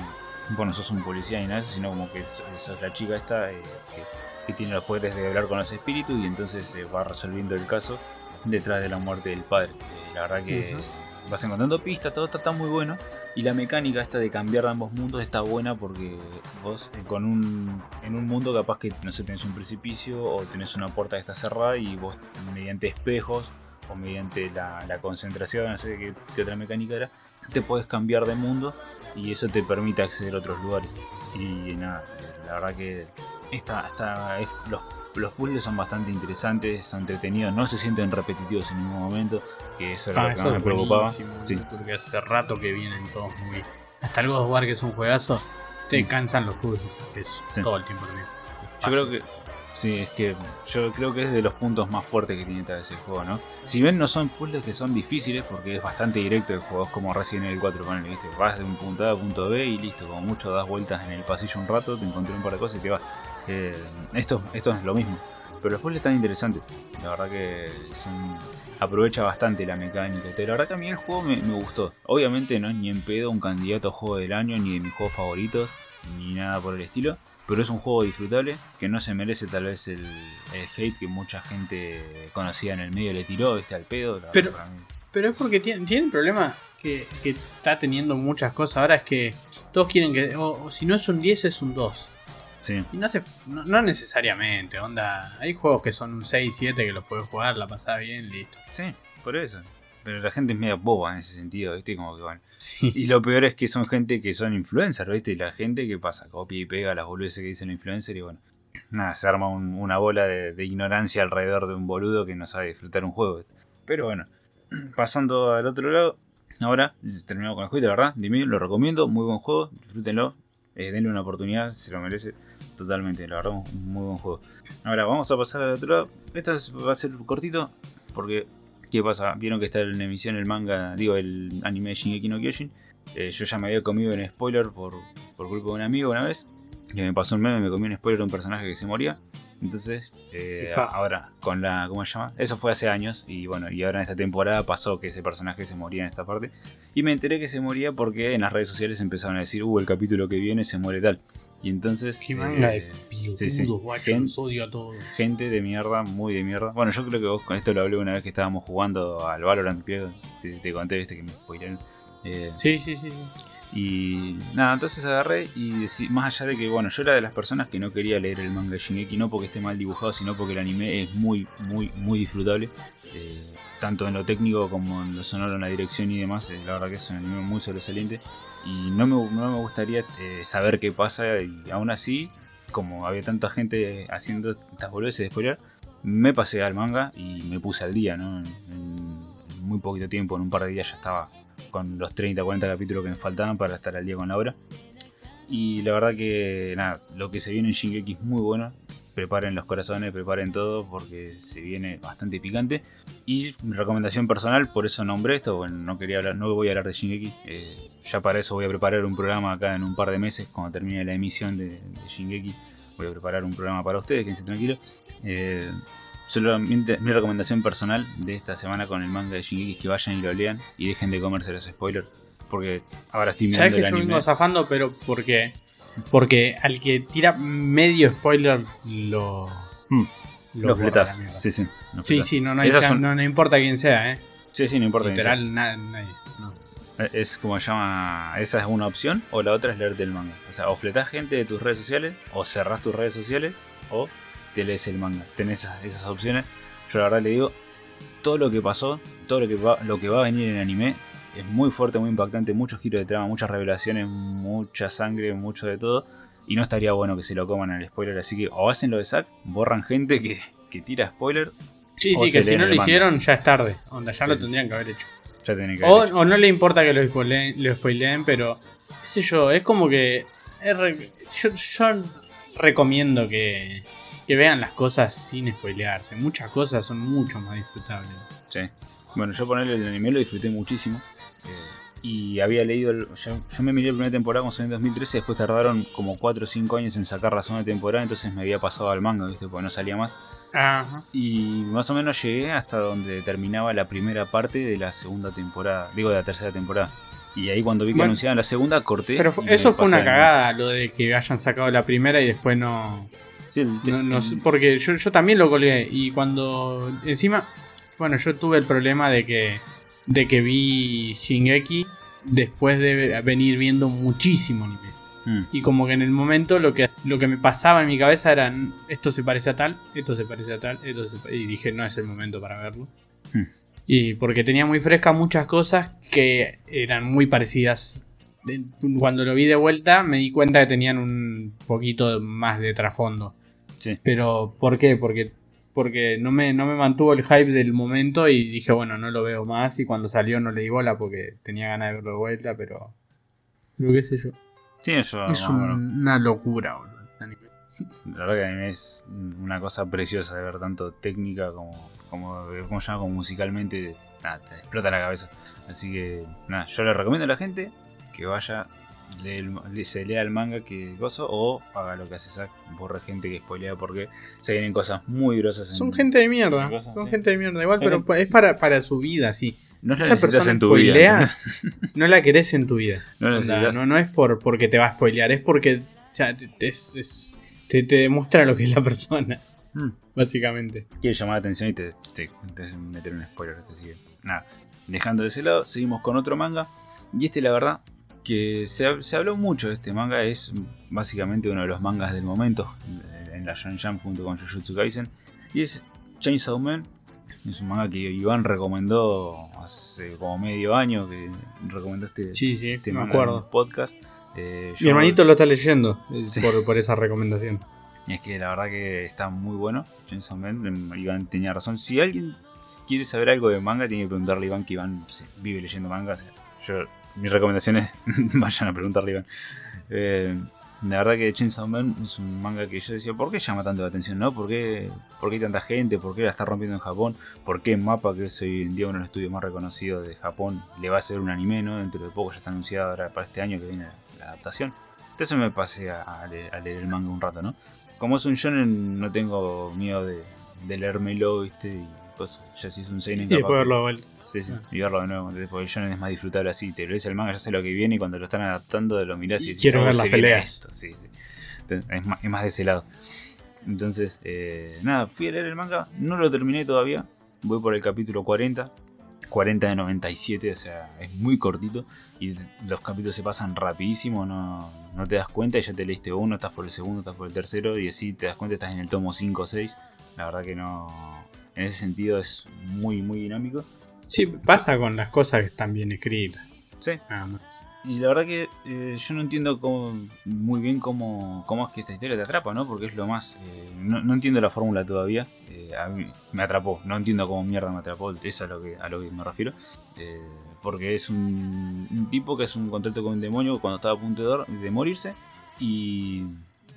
bueno, sos un policía ni nada, sino como que sos, la chica esta eh, que, que tiene los poderes de hablar con los espíritus y entonces se va resolviendo el caso detrás de la muerte del padre. Eh, la verdad que Ujú. vas encontrando pistas, todo está, está muy bueno. Y la mecánica esta de cambiar de ambos mundos está buena porque vos eh, con un, en un mundo capaz que no sé, tenés un precipicio o tenés una puerta que está cerrada y vos mediante espejos o mediante la, la concentración, no sé qué, qué otra mecánica era, te podés cambiar de mundo y eso te permite acceder a otros lugares. Y nada, la verdad que esta, esta, es- los, los puzzles son bastante interesantes, son entretenidos, no se sienten repetitivos en ningún momento, que eso era Ah, lo que eso más me preocupaba. Sí. Porque hace rato que vienen todos muy. Hasta el God of War, que es un juegazo, te cansan los puzzles. Es Sí. todo el tiempo mismo. Yo creo que. Sí, es que yo creo que es de los puntos más fuertes que tiene tal vez el juego, ¿no? Si bien no son puzzles que son difíciles, porque es bastante directo el juego, es como Resident Evil 4, ponele, ¿viste? Vas de un punto A a punto B y listo, como mucho das vueltas en el pasillo un rato, te encontré un par de cosas y te vas. Eh, esto, esto es lo mismo. Pero los puzzles están interesantes. La verdad que son- aprovecha bastante la mecánica. La verdad que a mí el juego me, me gustó. Obviamente no es ni en pedo un candidato a juego del año, ni de mis juegos favoritos, ni nada por el estilo. Pero es un juego disfrutable que no se merece tal vez el, el hate que mucha gente conocida en el medio le tiró, viste, al pedo. Pero- Pero es porque tiene, tiene un problema que, que está teniendo muchas cosas. Ahora es que todos quieren que. O, o si no es un 10, es un 2. Sí, Y no, se, no, no necesariamente, onda. Hay juegos que son un 6, 7 que los puedes jugar, la pasada bien, listo. sí, por eso. Pero la gente es media boba en ese sentido, viste, como que bueno. Sí. Y lo peor es que son gente que son influencers, ¿viste? Y la gente que pasa, copia y pega las boludeces que dicen los influencers y bueno. Nada, se arma un- una bola de, de ignorancia alrededor de un boludo que no sabe disfrutar un juego. ¿viste? Pero bueno, <clears throat> pasando al otro lado, ahora terminamos con el juego, la verdad. Dime, lo recomiendo, muy buen juego, disfrútenlo, eh, denle una oportunidad, se lo merece totalmente, la verdad, un muy buen juego. Ahora vamos a pasar al otro lado. Esta es- va a ser cortito, porque ¿qué pasa? Vieron que está en emisión el manga, digo, el anime Shingeki no Kyojin. Eh, yo ya me había comido un spoiler por, por culpa de un amigo una vez. Que me pasó un meme, me comí un spoiler de un personaje que se moría. Entonces, eh, ahora, con la. ¿Cómo se llama? Eso fue hace años. Y bueno, y ahora en esta temporada pasó que ese personaje se moría en esta parte. Y me enteré que se moría porque en las redes sociales empezaron a decir, uh, el capítulo que viene se muere tal. Y entonces. Qué manga de eh, piludos, sí, sí. guacho, Gen- los odio a todos. gente de mierda, muy de mierda. Bueno, yo creo que vos con esto lo hablé una vez que estábamos jugando al Valorant. Te, te conté, viste, que me spoilearon. Eh, Sí, sí, sí. sí. y nada, entonces agarré y deci- más allá de que, bueno, yo era de las personas que no quería leer el manga de Shingeki, no porque esté mal dibujado, sino porque el anime es muy, muy, muy disfrutable. eh, tanto en lo técnico como en lo sonoro, en la dirección y demás. eh, la verdad que es un anime muy sobresaliente. Y no me, no me gustaría eh, saber qué pasa y aún así, como había tanta gente haciendo estas boludeces de spoiler, me pasé al manga y me puse al día, ¿no? En, en muy poquito tiempo, en un par de días ya estaba con los 30, 40 capítulos que me faltaban para estar al día con la obra. Y la verdad que nada, lo que se viene en Shingeki es muy bueno. Preparen los corazones, preparen todo porque se viene bastante picante. Y mi recomendación personal, por eso nombré esto, bueno, no quería hablar, no voy a hablar de Shingeki. eh, ya para eso voy a preparar un programa acá en un par de meses, cuando termine la emisión de, de Shingeki. Voy a preparar un programa para ustedes, quédense tranquilos. Eh, solamente mi recomendación personal de esta semana con el manga de Shingeki es que vayan y lo lean y dejen de comerse los spoilers. Porque ahora estoy ¿Sabes mirando que el yo anime. vengo zafando? Pero porque. Porque al que tira medio spoiler lo. Hmm. lo fletas. Sí, sí. Sí, fletas. sí, no, no, hay no, no importa quién sea, ¿eh? Sí, sí, no importa. quién sea. Literal, na- nadie. no. Es como se llama. Esa es una opción. O la otra es leerte el manga. O sea, o fletás gente de tus redes sociales. O cerrás tus redes sociales. O te lees el manga. Tenés esas, esas opciones. Yo la verdad le digo. Todo lo que pasó. Todo lo que va, lo que va a venir en anime. Es muy fuerte, muy impactante. Muchos giros de trama. Muchas revelaciones. Mucha sangre. Mucho de todo. Y no estaría bueno que se lo coman al spoiler. Así que o hacen lo de Zack. Borran gente que, que tira spoiler. Sí, sí, que si no lo hicieron, ya es tarde. Onda, ya Sí, lo tendrían que haber hecho. Ya que O, haber hecho. o no le importa que lo spoileen, lo spoileen, pero. qué sé yo, es como que. es re- yo, yo recomiendo que, que vean las cosas sin spoilearse. Muchas cosas son mucho más disfrutables. Sí. Bueno, yo ponerle el anime lo disfruté muchísimo. Y había leído. el- yo, yo me miré la primera temporada como salió en 2013. Después tardaron como 4 o 5 años en sacar la segunda temporada. Entonces me había pasado al manga, ¿viste? Porque no salía más. Ajá. Y más o menos llegué hasta donde terminaba la primera parte de la segunda temporada. Digo, de la tercera temporada. Y ahí cuando vi que Bueno. anunciaban la segunda, corté. Pero eso fue una cagada, lo de que hayan sacado la primera y después no. Sí, no, no porque yo, yo también lo colgué. Y cuando. Encima. Bueno, yo tuve el problema de que. De que vi Shingeki después de venir viendo muchísimo anime. Mm, Y como que en el momento lo que, lo que me pasaba en mi cabeza era esto se parece a tal, esto se parece a tal, esto se pa-". y dije no es el momento para verlo. Hmm. Y porque tenía muy frescas muchas cosas que eran muy parecidas. Cuando lo vi de vuelta me di cuenta que tenían un poquito más de trasfondo. sí. Pero ¿por qué? Porque, porque no, me, no me mantuvo el hype del momento y dije bueno no lo veo más y cuando salió no le di bola porque tenía ganas de verlo de vuelta, pero... Pero qué sé yo. Sí, yo. Es un- una locura, boludo. La verdad que el anime es una cosa preciosa de ver, tanto técnica como, como, ¿cómo se llama? como musicalmente. Nada, te explota la cabeza. Así que, nada, yo le recomiendo a la gente que vaya, le- se lea el manga que gozo o haga lo que hace Zack, borre gente que spoilea porque se vienen cosas muy grosas. en- Son gente de mierda. Cosas, Son sí. gente de mierda. Igual, Pero- pero es para, para su vida, sí. No Esa necesitas en tu vida. <laughs> No la querés en tu vida. No necesitas. no, no es por, porque te va a spoilear, es porque ya, te, te- es- es- te- te demuestra lo que es la persona, Mm. básicamente. quiere llamar la atención y te, te, meter un spoiler. Así que, nada, dejando de ese lado, seguimos con otro manga. Y este, la verdad, que se, se habló mucho de este manga. Es básicamente uno de los mangas del momento en la Shonen Jump junto con Jujutsu Kaisen. Y es Chainsaw Man. Es un manga que Iván recomendó hace como medio año. Que recomendaste Sí, sí, este me manga en acuerdo. un podcast. Eh, Mi yo- hermanito lo está leyendo eh, <laughs> Sí. por, por esa recomendación. Y es que la verdad que está muy bueno. Chainsaw Man, em, Iván tenía razón. Si alguien quiere saber algo de manga, tiene que preguntarle a Iván, que Iván vive leyendo manga. O sea, yo, mi recomendación es <laughs> vayan a preguntarle Iván. Eh, la verdad que Chainsaw Man es un manga que yo decía, ¿por qué llama tanto la atención? ¿no? ¿Por, qué, ¿Por qué hay tanta gente? ¿Por qué la está rompiendo en Japón? ¿Por qué Mapa, que es hoy en día uno de los estudios más reconocidos de Japón, le va a hacer un anime? ¿no? Dentro de poco ya está anunciado ahora para este año que viene la adaptación. Entonces me pasé a, a leer, a leer el manga un rato, ¿no? Como es un shonen, no tengo miedo de, de leérmelo, ¿viste? Y pues, ya si es un seinen Y después verlo. Sí, sí, y verlo de nuevo. Porque el shonen es más disfrutable así. Te lees el manga, ya sé lo que viene y cuando lo están adaptando lo mirás y, Y decís, quiero "Oh, ver las peleas". esto", Sí, sí. Es más, es más de ese lado. Entonces, eh, nada, fui a leer el manga, no lo terminé todavía, voy por el capítulo 40, 40 de 97, o sea, es muy cortito y los capítulos se pasan rapidísimo, no, no te das cuenta y ya te leíste uno, estás por el segundo, estás por el tercero y así te das cuenta, estás en el tomo 5 o 6. La verdad que no, en ese sentido es muy, muy dinámico. Sí, pasa con las cosas que están bien escritas. Sí. Nada más. Y la verdad que eh, yo no entiendo cómo- muy bien cómo, cómo es que esta historia te atrapa, ¿no? Porque es lo más... eh, no, no entiendo la fórmula todavía. eh, a mí me atrapó. No entiendo cómo mierda me atrapó. Es a lo que, a lo que me refiero. Porque es un, un tipo que es un contacto con un demonio cuando estaba a punto de morirse. Y,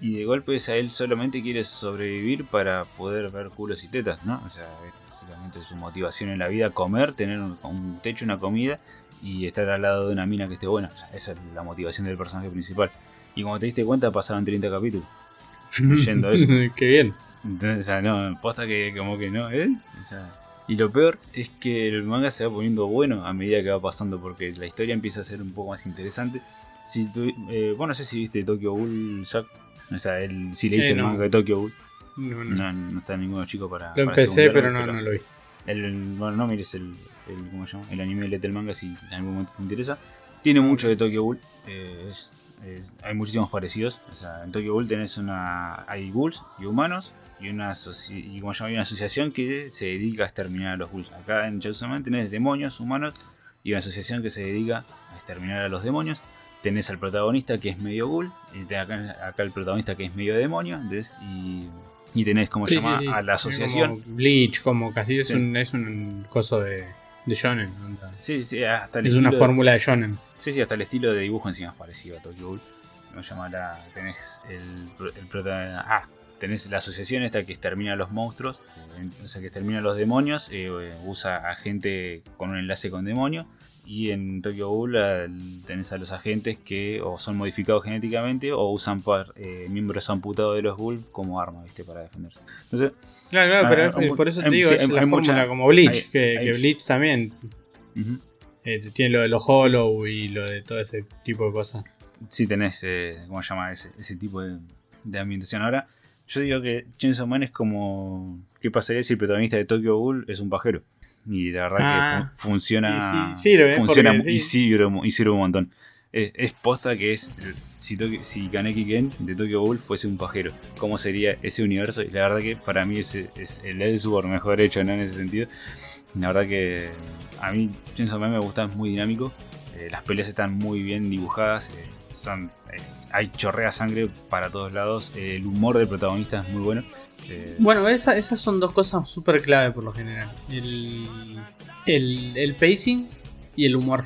y de golpe es a él solamente quiere sobrevivir para poder ver culos y tetas, ¿no? O sea, es básicamente su motivación en la vida comer, tener un, un techo, una comida y estar al lado de una mina que esté buena. O sea, esa es la motivación del personaje principal. Y como te diste cuenta, pasaron 30 capítulos. Yendo eso. <laughs> Qué bien. Entonces, o sea, no, posta que como que no, ¿eh? O sea, y lo peor es que el manga se va poniendo bueno a medida que va pasando, porque la historia empieza a ser un poco más interesante. Si tú, eh, vos no sé si viste Tokyo Ghoul, Jack. O sea, el, si leíste Eh, el no. manga de Tokyo Ghoul, No, no. no, está ninguno chico para. Lo para empecé, pero no, no lo vi. el, bueno, no mires el, el, ¿cómo se llama? el anime de Little Manga si en algún momento te interesa. Tiene mucho de Tokyo Ghoul. eh, es- es- hay muchísimos parecidos. O sea, en Tokyo Ghoul tenés una. Hay ghouls y humanos. Y una, y como se llama, hay una asociación que se dedica a exterminar a los ghouls. Acá en Chainsaw tenés demonios, humanos. Y una asociación que se dedica a exterminar a los demonios. Tenés al protagonista que es medio ghoul. Y tenés acá, acá el protagonista que es medio demonio. ¿entendés? Y, y tenés, como se Sí, llama, sí. a la asociación. Como Bleach, como casi es, un, es un coso de, de shonen. onda. Sí, sí, hasta el Es una estilo de- fórmula de shonen. Sí, sí, hasta el estilo de dibujo encima es parecido a Tokyo Ghoul. Lo llama la. Tenés el, el prota- Ah, tenés la asociación esta que extermina a los monstruos. eh, O sea, que extermina a los demonios. eh, usa a gente con un enlace con demonios. Y en Tokyo Ghoul tenés a los agentes que o son modificados genéticamente o usan par- eh, miembros amputados de los Ghoul como arma, ¿viste? Para defenderse. Entonces, Claro, claro, pero hay mu- por eso te hay- digo, sí, es hay- la hay fórmula como Bleach, hay- que, hay- que Bleach también eh, tiene lo de los hollow y lo de todo ese tipo de cosas. sí tenés, eh, ¿cómo se llama? Ese, ese tipo de, de ambientación. Ahora, yo digo que Chainsaw Man es como... ¿Qué pasaría si el protagonista de Tokyo Ghoul es un pajero? Y la verdad que Ah. fu- funciona... Y sirve, funciona porque y, sí. sirve, y sirve un montón. Es, es posta que es... Si, Tokyo- si Kaneki Ken de Tokyo Ghoul fuese un pajero, ¿cómo sería ese universo? Y la verdad que para mí ese es el Elseworld mejor hecho, ¿no? En ese sentido. La verdad que a mí Chainsaw Man me gusta, es muy dinámico. Eh, las peleas están muy bien dibujadas. eh, son, eh, hay chorrea sangre para todos lados. el humor del protagonista es muy bueno. Eh, Bueno, esa- esas son dos cosas súper clave por lo general. El, el, el pacing y el humor.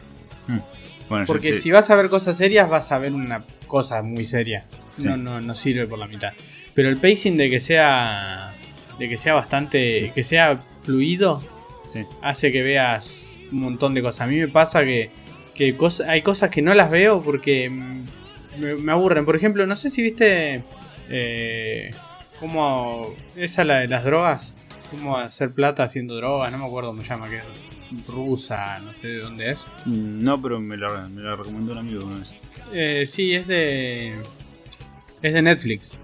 bueno, yo Porque te- si vas a ver cosas serias, vas a ver una cosa muy seria. Sí. No, no, no sirve por la mitad. Pero el pacing de que sea. de que sea bastante. que sea fluido, sí. hace que veas un montón de cosas. A mí me pasa que, que hay cosas que no las veo porque mm, me, me aburren. Por ejemplo, no sé si viste eh, cómo esa la de las drogas, cómo hacer plata haciendo drogas, no me acuerdo cómo se llama, que es rusa, no sé de dónde es. Mm, No, pero me la, me la recomendó un amigo una vez. Eh, sí, es de es de Netflix.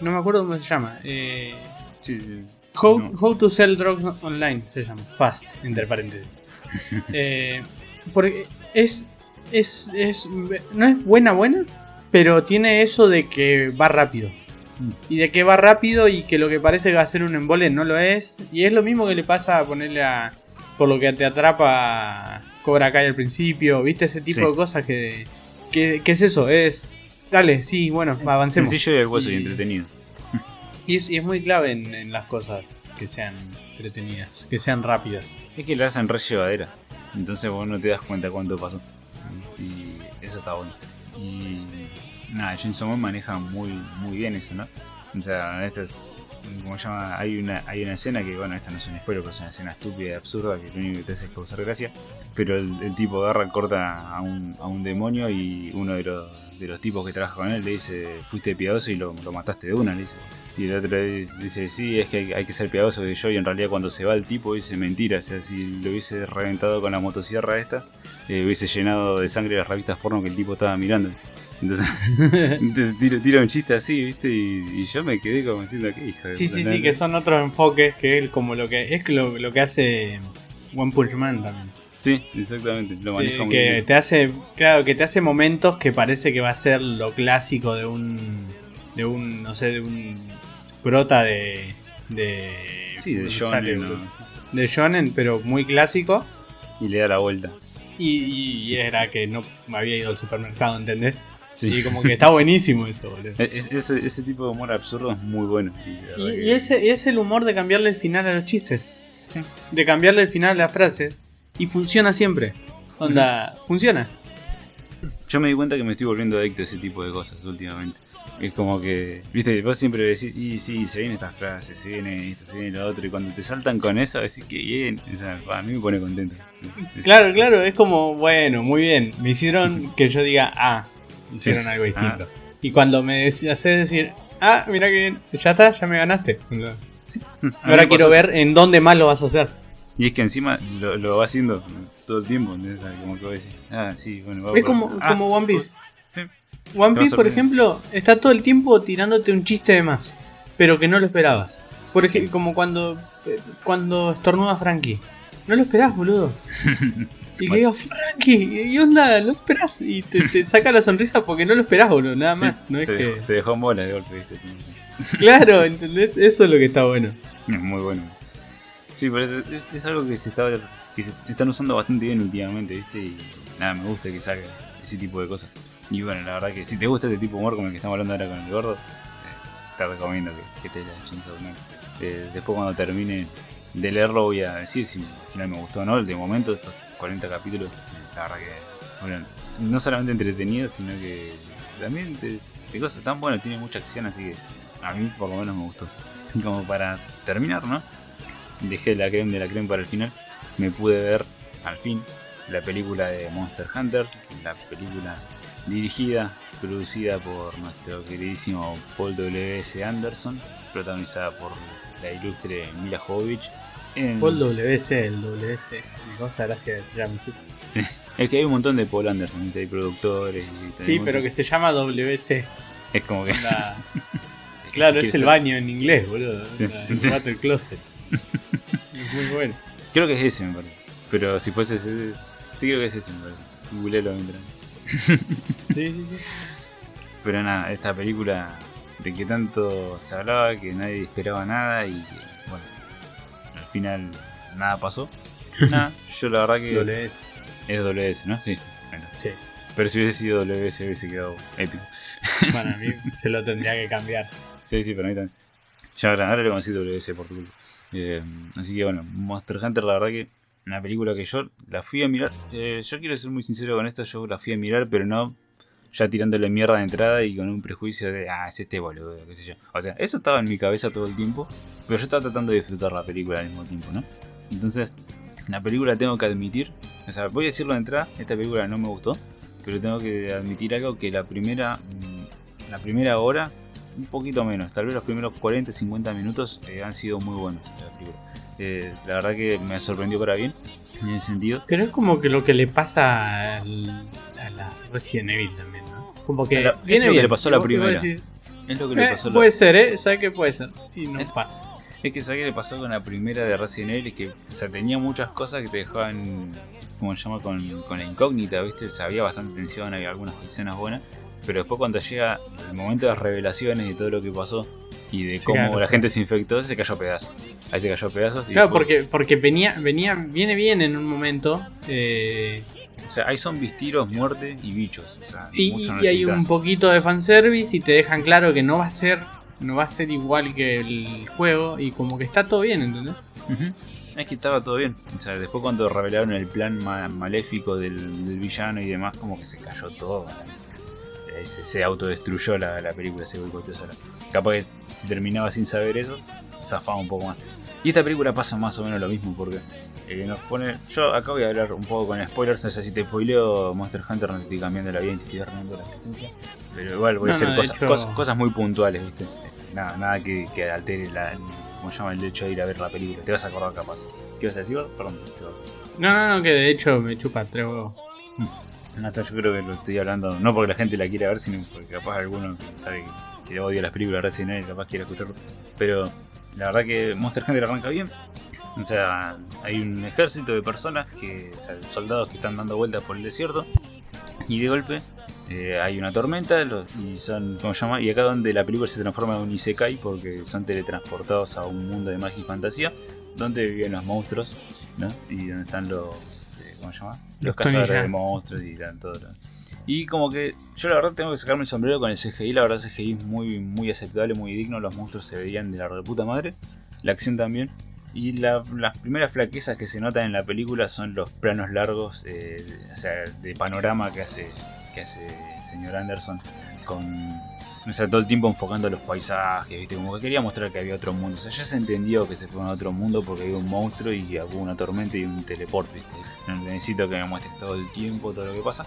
No me acuerdo cómo se llama. Eh, Sí, sí. How, No. How to Sell Drugs Online se llama. Fast, entre paréntesis. <laughs> Eh, porque es, es, es. No es buena, buena, pero tiene eso de que va rápido. Y de que va rápido y que lo que parece que va a ser un embole no lo es. Y es lo mismo que le pasa a ponerle a. Por lo que te atrapa Cobra Kai al principio. ¿Viste? Ese tipo Sí. de cosas que, que. que es eso? Es. Dale, sí, bueno, avancemos. Sencillo y hueso y Y- entretenido. <laughs> Y es, y es muy clave en, en las cosas que sean entretenidas, que sean rápidas. Es que la hacen re llevadera. Entonces vos no te das cuenta cuánto pasó. Y eso está bueno. Y nada, Man maneja muy, muy bien eso, ¿no? O sea, es. ¿Cómo se llama? Hay una, hay una escena que, bueno, esta no es un spoiler, pero es una escena estúpida y absurda que lo único que te hace es causar gracia. Pero el, tipo agarra, corta a un, a un demonio y uno de los, de los tipos que trabaja con él le dice: Fuiste piadoso y lo, lo mataste de una, le dice. Y el otro dice, sí, es que hay, hay que ser piadoso que yo. Y en realidad cuando se va el tipo dice mentira. O sea, si lo hubiese reventado con la motosierra esta, eh, hubiese llenado de sangre las revistas porno que el tipo estaba mirando. Entonces, <laughs> tiro un chiste así, ¿viste? Y, y yo me quedé como diciendo que hija de Sí, sí, sí, que son otros enfoques que es como lo que es lo, lo que hace One Punch Man también. Sí, exactamente. Lo maneja muy que bien. te hace, claro, que te hace momentos que parece que va a ser lo clásico de un, de un, no sé, de un prota de, de, Sí, de Shonen, de shonen, pero muy clásico. Y le da la vuelta. Y, y era que no había ido al supermercado, ¿entendés? Sí. Y como que está buenísimo eso, boludo. Es- ese, ese tipo de humor absurdo es muy bueno. Y, la verdad Y, que- y ese y es el humor de cambiarle el final a los chistes. Sí. De cambiarle el final a las frases. Y funciona siempre. Onda, funciona. Yo me di cuenta que me estoy volviendo adicto a ese tipo de cosas últimamente. Es como que, viste, vos siempre decís, y sí, se vienen estas frases, se viene esto, se viene lo otro, y cuando te saltan con eso, decís que bien, o sea, a mí me pone contento. Es- Claro, claro, es como, bueno, muy bien. Me hicieron <laughs> que yo diga, ah, hicieron Sí. algo distinto. Y cuando me haces decir, ah, mira que bien, ya está, ya me ganaste. Ahora quiero ver en dónde más lo vas a hacer. Y es que encima lo, lo va haciendo todo el tiempo, ¿entendés? Como que decís, ah, sí, bueno, va Es por- como, ah, como One Piece. sí. One Piece, por ejemplo, está todo el tiempo tirándote un chiste de más, pero que no lo esperabas. Por ejemplo, como cuando, eh, cuando estornuda Frankie. No lo esperás, boludo. <laughs> Y que digo, Frankie, ¿y onda? No lo esperás. Y te, te <laughs> saca la sonrisa porque no lo esperás, boludo, nada Sí, más. no es te, que... dejó, te dejó en bola de golpe, viste. Claro, ¿entendés? Eso es lo que está bueno. Es muy bueno. Sí, pero es, es- es algo que se está que se están usando bastante bien últimamente, ¿viste? Y nada, me gusta que salga ese tipo de cosas. Y bueno, la verdad que si te gusta este tipo de humor como el que estamos hablando ahora con el gordo, eh, te recomiendo que, que te Man. Eh, después cuando termine de leerlo voy a decir si al final me gustó o no. De momento estos 40 capítulos, la verdad que fueron no solamente entretenidos, sino que también te, te cosas tan buenas, tiene mucha acción, así que a mí por lo menos me gustó. <laughs> Como para terminar, ¿no? Dejé la creme de la creme para el final. Me pude ver al fin la película de Monster Hunter, la película dirigida, producida por nuestro queridísimo Paul W.S. Anderson, protagonizada por la ilustre Mila Jovovich. En- Paul WC, el WC. Causa gracia que se llame. Sí. Es que hay un montón de Paul Anderson, hay productores. Hay Sí, pero que se llama WC. Es como que. Onda- <laughs> Claro, es el baño en inglés, boludo. Sí, El sí. water closet. <laughs> Es muy bueno. Creo que es ese, me parece. Pero si fuese ese. Sí, creo que es ese, me parece. Googlealo mientras. <laughs> Sí, sí, sí. Pero nada, esta película de que tanto se hablaba, que nadie esperaba nada y que, final nada pasó. <laughs> Nada, yo la verdad que WS. es WS, ¿no? Sí, sí. Sí. Pero si hubiese sido WS hubiese quedado épico. <laughs> Para mí <laughs> se lo tendría que cambiar. Sí, sí, para mí también. Ya ahora, ahora le conocí WS por tu culpa. Eh, así que bueno, Monster Hunter, la verdad que una película que yo la fui a mirar. eh, yo quiero ser muy sincero con esto, yo la fui a mirar, pero no ya tirándole mierda de entrada y con un prejuicio de, ah, es este boludo, qué sé yo. O sea, eso estaba en mi cabeza todo el tiempo, pero yo estaba tratando de disfrutar la película al mismo tiempo, ¿no? Entonces, la película tengo que admitir, o sea, voy a decirlo de entrada, esta película no me gustó, pero tengo que admitir algo que la primera, mm, la primera hora un poquito menos, tal vez los primeros 40, 50 minutos eh, han sido muy buenos de la película. Eh, la verdad que me sorprendió para bien, en ese sentido. Pero es como que lo que le pasa al- a la Resident Evil también, ¿no? Como que la- es viene lo que bien. le pasó a la primera. decís, Es lo que le eh, pasó a la- puede ser, ¿eh? ¿Sabes qué puede ser? Y no Es- pasa. Es que ¿sabes qué le pasó con la primera de Resident Evil? Es que, o sea, tenía muchas cosas que te dejaban, como se llama, con, con la incógnita, ¿viste? O sea, había bastante tensión, había algunas escenas buenas, pero después cuando llega el momento de las revelaciones y todo lo que pasó, y de cómo claro. la gente se infectó, se cayó a pedazos. Ahí se cayó a pedazos. y Claro, después- porque, porque venía, venía, viene bien en un momento. eh, O sea, hay zombies, tiros, muerte y bichos. O sea, y, y hay un poquito de fanservice y te dejan claro que no va a ser. No va a ser igual que el juego. Y como que está todo bien, ¿entendés? Ujú. Es que estaba todo bien. O sea, después cuando revelaron el plan ma- maléfico del, del villano y demás, como que se cayó todo. Se, se autodestruyó la, la película, se boicoteó sola. Capaz que si terminaba sin saber eso, zafaba un poco más. Y esta película pasa más o menos lo mismo, porque eh, nos pone. Yo acá voy a hablar un poco con spoilers. O sea, si te spoileo Monster Hunter, no te estoy cambiando la vida y te estoy la existencia. Pero igual voy a hacer no, cosas, hecho- cosas, cosas muy puntuales, ¿viste? Nada, nada que, que altere la, como se llama el hecho de ir a ver la película. Te vas a acordar capaz. ¿Qué vas a decir? Perdón. No, no, no, que de hecho me chupa tres huevos. No, yo creo que lo estoy hablando, no porque la gente la quiera ver, sino porque capaz alguno que sabe que, que odia las películas de Resident Evil capaz quiere escucharlo. Pero la verdad que Monster Hunter arranca bien. O sea, hay un ejército de personas, que, o sea, soldados que están dando vueltas por el desierto. Y de golpe eh, hay una tormenta y son, ¿cómo se llama? Y acá donde la película se transforma en un isekai porque son teletransportados a un mundo de magia y fantasía donde viven los monstruos, ¿no? Y donde están los, eh, ¿cómo se llama? Los, Los cazadores de monstruos y dan todo. lo- Y como que yo la verdad tengo que sacarme el sombrero con el CGI, la verdad el CGI es muy, muy aceptable, muy digno, los monstruos se veían de la reputa madre, la acción también. Y la- las primeras flaquezas que se notan en la película son los planos largos, eh, o sea, de panorama que hace, que hace señor Anderson con o sea, todo el tiempo enfocando los paisajes, ¿viste? Como que quería mostrar que había otro mundo. O sea, ya se entendió que se fue a otro mundo porque había un monstruo y hubo una tormenta y un teleporte. No necesito que me muestres todo el tiempo, todo lo que pasa.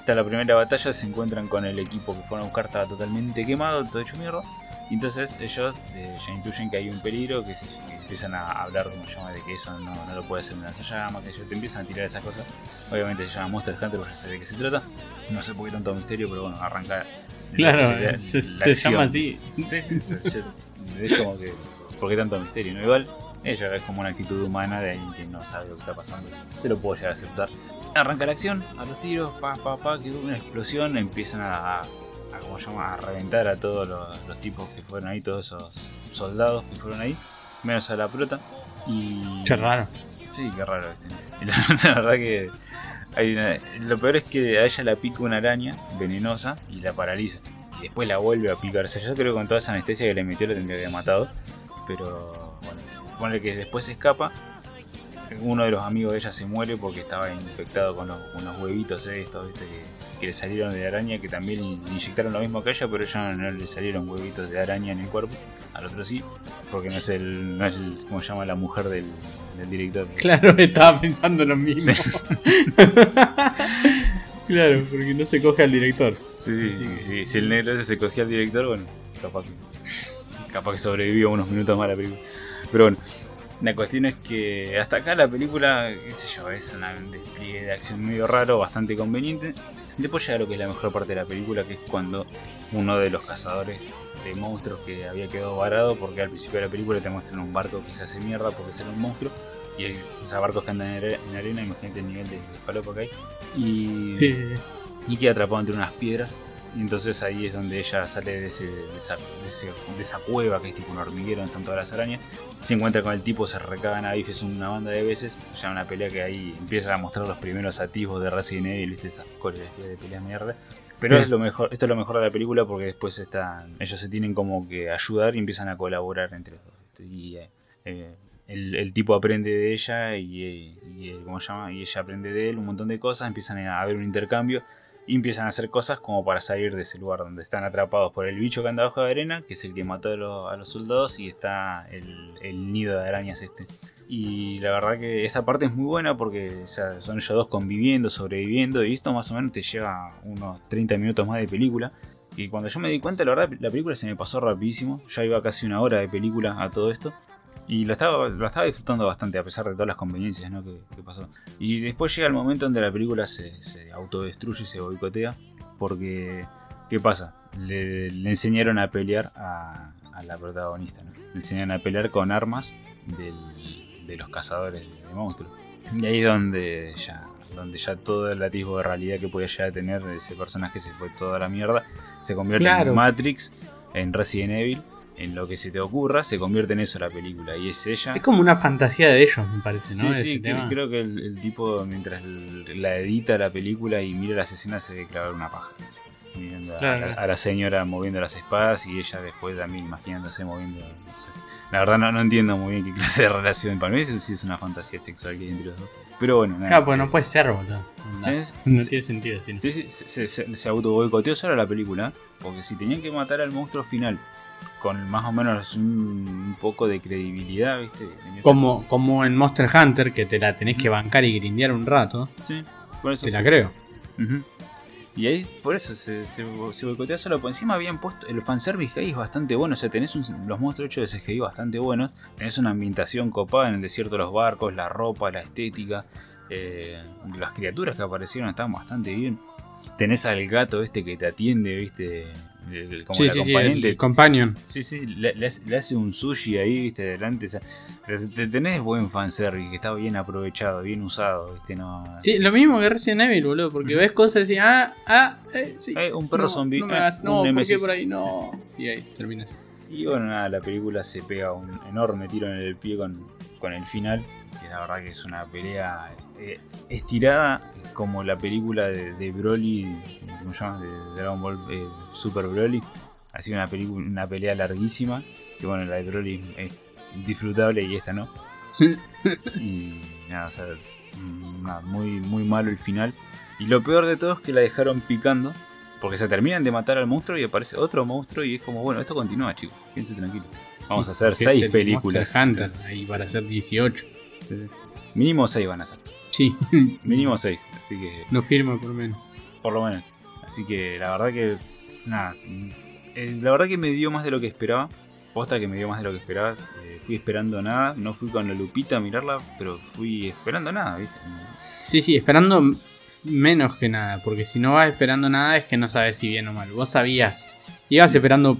Hasta la primera batalla se encuentran con el equipo que fueron a buscar, estaba totalmente quemado, todo hecho mierda. Entonces ellos eh, ya intuyen que hay un peligro, que, se, que empiezan a hablar, como llama, de que eso no, no lo puede hacer un lanzallamas, que ellos te empiezan a tirar esas cosas. Obviamente se llama Monster Hunter, porque ya sé de qué se trata. No sé por qué tanto misterio, pero bueno, arranca. Claro, la- se, la se acción. llama así. Sí, sí, sí. Es como que. ¿Por qué tanto misterio? ¿no? Igual, ella es como una actitud humana de alguien que no sabe lo que está pasando. Se lo puedo llegar a aceptar. Arranca la acción, a los tiros, pa, pa, pa, que hubo una explosión, empiezan a, a, a, ¿cómo se llama? a reventar a todos los, los tipos que fueron ahí, todos esos soldados que fueron ahí, menos a la prota. Y. Qué raro. Sí, qué raro este. <laughs> La, la verdad que hay una- lo peor es que a ella la pica una araña venenosa y la paraliza. Y después la vuelve a picar. O sea, yo creo que con toda esa anestesia que le metió la tendría que haber matado. Pero bueno, pone que después se escapa. Uno de los amigos de ella se muere porque estaba infectado con los, con los huevitos estos, ¿viste? Que, que le salieron de araña, que también le inyectaron lo mismo que ella, pero ella no, le salieron huevitos de araña en el cuerpo. Al otro sí, porque no es el, no es el ¿cómo se llama? La mujer del, del director. Claro, <laughs> estaba pensando lo mismo. <laughs> claro, porque no se coge al director. Sí, sí, sí, sí. Si el negro ese se cogía al director, bueno, capaz que, capaz que sobrevivió unos minutos más la película. Pero bueno, la cuestión es que hasta acá la película, qué sé yo, es una- un despliegue de acción medio raro, bastante conveniente. Después llega lo que es la mejor parte de la película, que es cuando uno de los cazadores de monstruos que había quedado varado, porque al principio de la película te muestran un barco que se hace mierda porque es un monstruo. Y hay esos barcos que andan en are- en arena, imagínate el nivel de, de falopa que hay. Y Sí, sí, sí. y queda atrapado entre unas piedras. Y entonces ahí es donde ella sale de, ese, de, esa, de ese- de esa cueva que es tipo un hormiguero donde están todas las arañas. Se encuentra con el tipo, se recagan a bifes una banda de veces. Ya una pelea que ahí empieza a mostrar los primeros atisbos de Resident Evil, ¿viste? esas coreografías de peleas mierda. Pero Sí. es lo mejor, esto es lo mejor de la película porque después están, ellos se tienen como que ayudar y empiezan a colaborar entre los dos. Y eh, eh, el, el tipo aprende de ella y, eh, y, eh, ¿cómo se llama? y ella aprende de él un montón de cosas, empiezan a haber un intercambio empiezan a hacer cosas como para salir de ese lugar donde están atrapados por el bicho que anda abajo de arena, que es el que mató a los, soldados, y está el, nido de arañas este. Y la verdad que esa parte es muy buena porque son ellos dos conviviendo, sobreviviendo, y esto más o menos te lleva unos 30 minutos más de película. Y cuando yo me di cuenta, la verdad, la película se me pasó rapidísimo. Ya iba casi una hora de película a todo esto. Y la estaba, la estaba disfrutando bastante a pesar de todas las conveniencias ¿no? que, que pasó. Y después llega el momento donde la película se, se autodestruye se boicotea. Porque, ¿qué pasa? Le, le enseñaron a pelear a, a la protagonista. ¿no? Le enseñaron a pelear con armas del- de los cazadores de monstruos. Y ahí es donde ya, donde ya todo el atisbo de realidad que podía llegar a tener ese personaje se fue toda la mierda. Se convierte Claro. en Matrix, en Resident Evil, en lo que se te ocurra, se convierte en eso la película. Y es ella. Es como una fantasía de ellos, me parece, ¿no? Sí, sí, creo, creo que el, el tipo mientras la edita la película y mira las escenas se ve clavar una paja. Mirando a- Claro. a, la, a la señora moviendo las espadas y ella después también imaginándose moviendo. La verdad no, no entiendo muy bien qué clase de relación. Para mí eso sí es una fantasía sexual que hay entre los dos. Pero bueno, nada. Claro, pues no puede ser, boludo. No, Es- no tiene sentido. sí. Sí, sí, se, se, se auto boicoteó sola la película. Porque si tenían que matar al monstruo final con más o menos un, poco de credibilidad, ¿viste? Como, como en Monster Hunter, que te la tenés que bancar y grindear un rato. Sí, por eso. Te la creo. Y ahí, por eso, se, se, se boicotea solo. Por encima habían puesto. El fanservice ahí es bastante bueno. O sea, tenés un- los monstruos hechos de CGI bastante buenos. Tenés una ambientación copada en el desierto de los barcos, la ropa, la estética. Eh, las criaturas que aparecieron están bastante bien. Tenés al gato este que te atiende, viste, el- como Sí, el sí, sí, el companion. Sí, sí, le, le hace, le hace un sushi ahí, viste, delante. o sea, te- te- tenés buen fanservice, que está bien aprovechado, bien usado, viste, no. Sí, lo mismo que Resident Evil, boludo, porque ves cosas y decís, ah, ah, eh, sí. Eh, un perro no, zombie, No, me eh, hagas- no ¿por qué por ahí? No. Y ahí terminas. Y bueno, nada, la película se pega un enorme tiro en el pie con, con el final, que la verdad que es una pelea eh, estirada como la película de, de Broly, ¿cómo se llama? De Dragon Ball eh, Super Broly. Ha sido una, película, una pelea larguísima, que bueno, la de Broly es disfrutable y esta no. Y nada, o sea, nada, muy, muy malo el final. Y lo peor de todo es que la dejaron picando. Porque se terminan de matar al monstruo y aparece otro monstruo y es como, bueno, esto continúa, chicos. Quédense tranquilos. Vamos a hacer seis el películas. Monster Hunter, ahí para hacer 18. Mínimo seis van a ser. Sí, <laughs> Mínimo seis. Así que, no firma por menos. por lo menos. Así que la verdad que, nada. eh, la verdad que me dio más de lo que esperaba. Posta que me dio más de lo que esperaba. Eh, fui esperando nada. No fui con la lupita a mirarla, pero fui esperando nada, ¿viste? Sí, sí, esperando menos que nada, porque si no vas esperando nada es que no sabes si bien o mal. Vos sabías, ibas esperando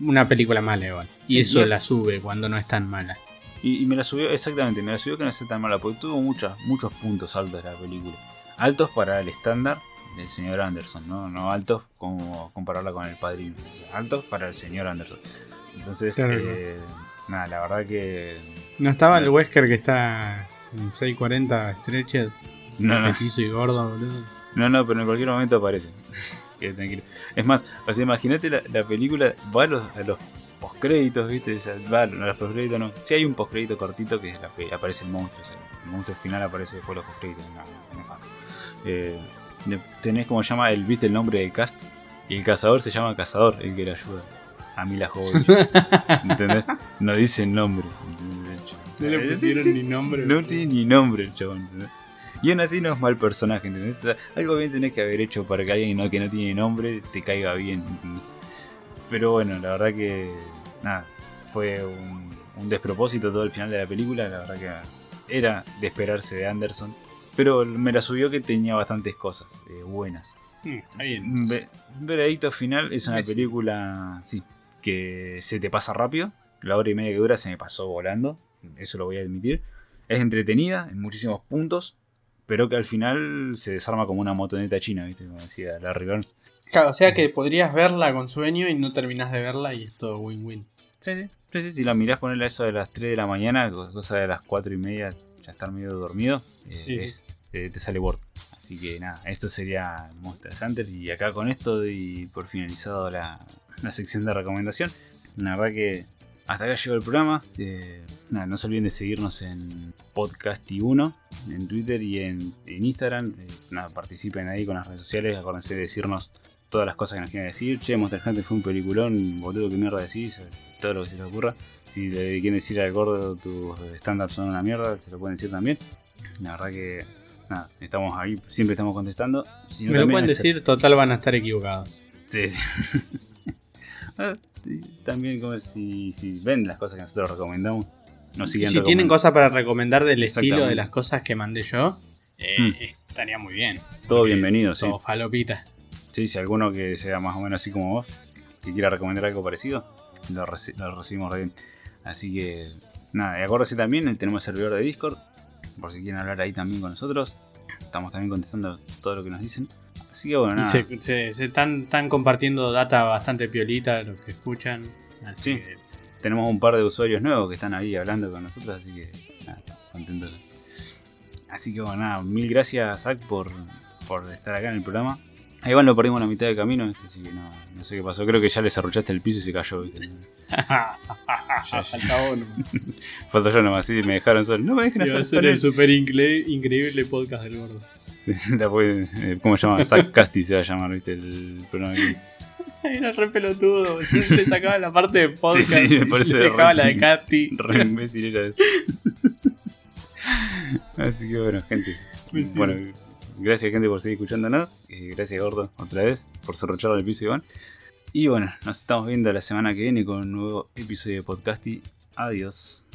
una película mala igual. Y Sí, eso y- la sube cuando no es tan mala. Y, y me la subió, exactamente, me la subió que no sea tan mala, porque tuvo muchas, muchos puntos altos la película. Altos para el estándar del señor Anderson, ¿no? No altos como compararla con el padrino. Altos para el señor Anderson. Entonces, Claro. eh, nada, la verdad que. ¿No estaba el Wesker que está en 640 Stretched? No, no, y gordo, boludo. no, no, pero en cualquier momento aparece. <laughs> Tranquilo. Es más, o sea, imagínate la, la película, va a los, a los postcréditos, ¿viste? O sea, va a los postcréditos, no. Si hay un postcrédito cortito que es la pe- aparece el monstruo, o sea, el monstruo final aparece después de los postcréditos. No, no. Eh, tenés como se llama el, ¿viste el nombre del cast? Y el cazador se llama cazador, el que le ayuda. A mí la joven. ¿Entendés? No dice nombre. ¿entendés? O sea, No le pusieron ni nombre. no tiene ni nombre el chabón, ¿entendés? Y aún así no es mal personaje, ¿entendés? O sea, algo bien tenés que haber hecho para que alguien ¿no? que no tiene nombre te caiga bien, ¿entendés? Pero bueno, la verdad que. Nada, fue un, un despropósito todo el final de la película. La verdad que era de esperarse de Anderson. Pero me la subió que tenía bastantes cosas eh, buenas. Mm. Ve- Veredicto final es una sí. película, sí, que se te pasa rápido. La hora y media que dura se me pasó volando. Eso lo voy a admitir. Es entretenida en muchísimos puntos. Pero que al final se desarma como una motoneta china, ¿viste? Como decía Larry Burns. Claro, o sea que podrías verla con sueño y no terminás de verla y es todo win-win. Sí, sí. Sí, sí, si la mirás ponerla eso de las 3 de la mañana, co- cosa de las 4 y media, ya estar medio dormido, eh, Sí, sí. es- te, te sale Word. Así que nada, esto sería Monster Hunter. Y acá con esto doy por finalizado la, la sección de recomendación. La verdad que hasta acá llegó el programa. Eh, nada, no se olviden de seguirnos en Podcasti1, en Twitter y en, en Instagram. Eh, nada, participen ahí con las redes sociales. Acuérdense de decirnos todas las cosas que nos quieran decir. Che, Monster Hunter fue un peliculón, boludo, qué mierda decís. Todo lo que se les ocurra. Si le quieren decir al gordo tus stand-ups son una mierda, se lo pueden decir también. La verdad que, nada, estamos ahí, siempre estamos contestando. Si no, Me lo pueden decir, total van a estar equivocados. Sí, sí. <laughs> Ah, También como si, si ven las cosas que nosotros recomendamos, nos siguen Si tienen cosas para recomendar del estilo de las cosas que mandé yo, eh, Mm. estaría muy bien. Todo bienvenido, sí. Todo falopita. Sí, si alguno que sea más o menos así como vos, que quiera recomendar algo parecido, lo, reci- lo recibimos re bien. Así que, nada, y acuérdense también, tenemos servidor de Discord, por si quieren hablar ahí también con nosotros. Estamos también contestando todo lo que nos dicen. Así que bueno, nada. se, se- se están, están compartiendo data bastante piolita los que escuchan. Así Sí. que Tenemos un par de usuarios nuevos que están ahí hablando con nosotros, así que nada, contentos. Así que bueno, nada, mil gracias Zach por, por estar acá en el programa. A Iván lo perdimos a la mitad de camino, ¿viste? así que no, no sé qué pasó. Creo que ya le cerruchaste el piso y se cayó. ¿viste? Falta uno. Falta yo nomás, sí, me dejaron solo. No me dejen a hacer ser el super incre- increíble podcast del gordo. <laughs> Después, eh, ¿Cómo se llama? Zach Casti se va a llamar, ¿viste? El programa. <laughs> Era re pelotudo. Yo le sacaba la parte de podcast. Sí, sí, me y parece le dejaba re- la de Katy. Re imbécil era eso. <laughs> Así que bueno, gente. Me. Bueno, gracias gente por seguir escuchándonos. Gracias Gordo otra vez por cerruchar el piso Iván. Y bueno, nos estamos viendo la semana que viene con un nuevo episodio de Podcasty. Adiós.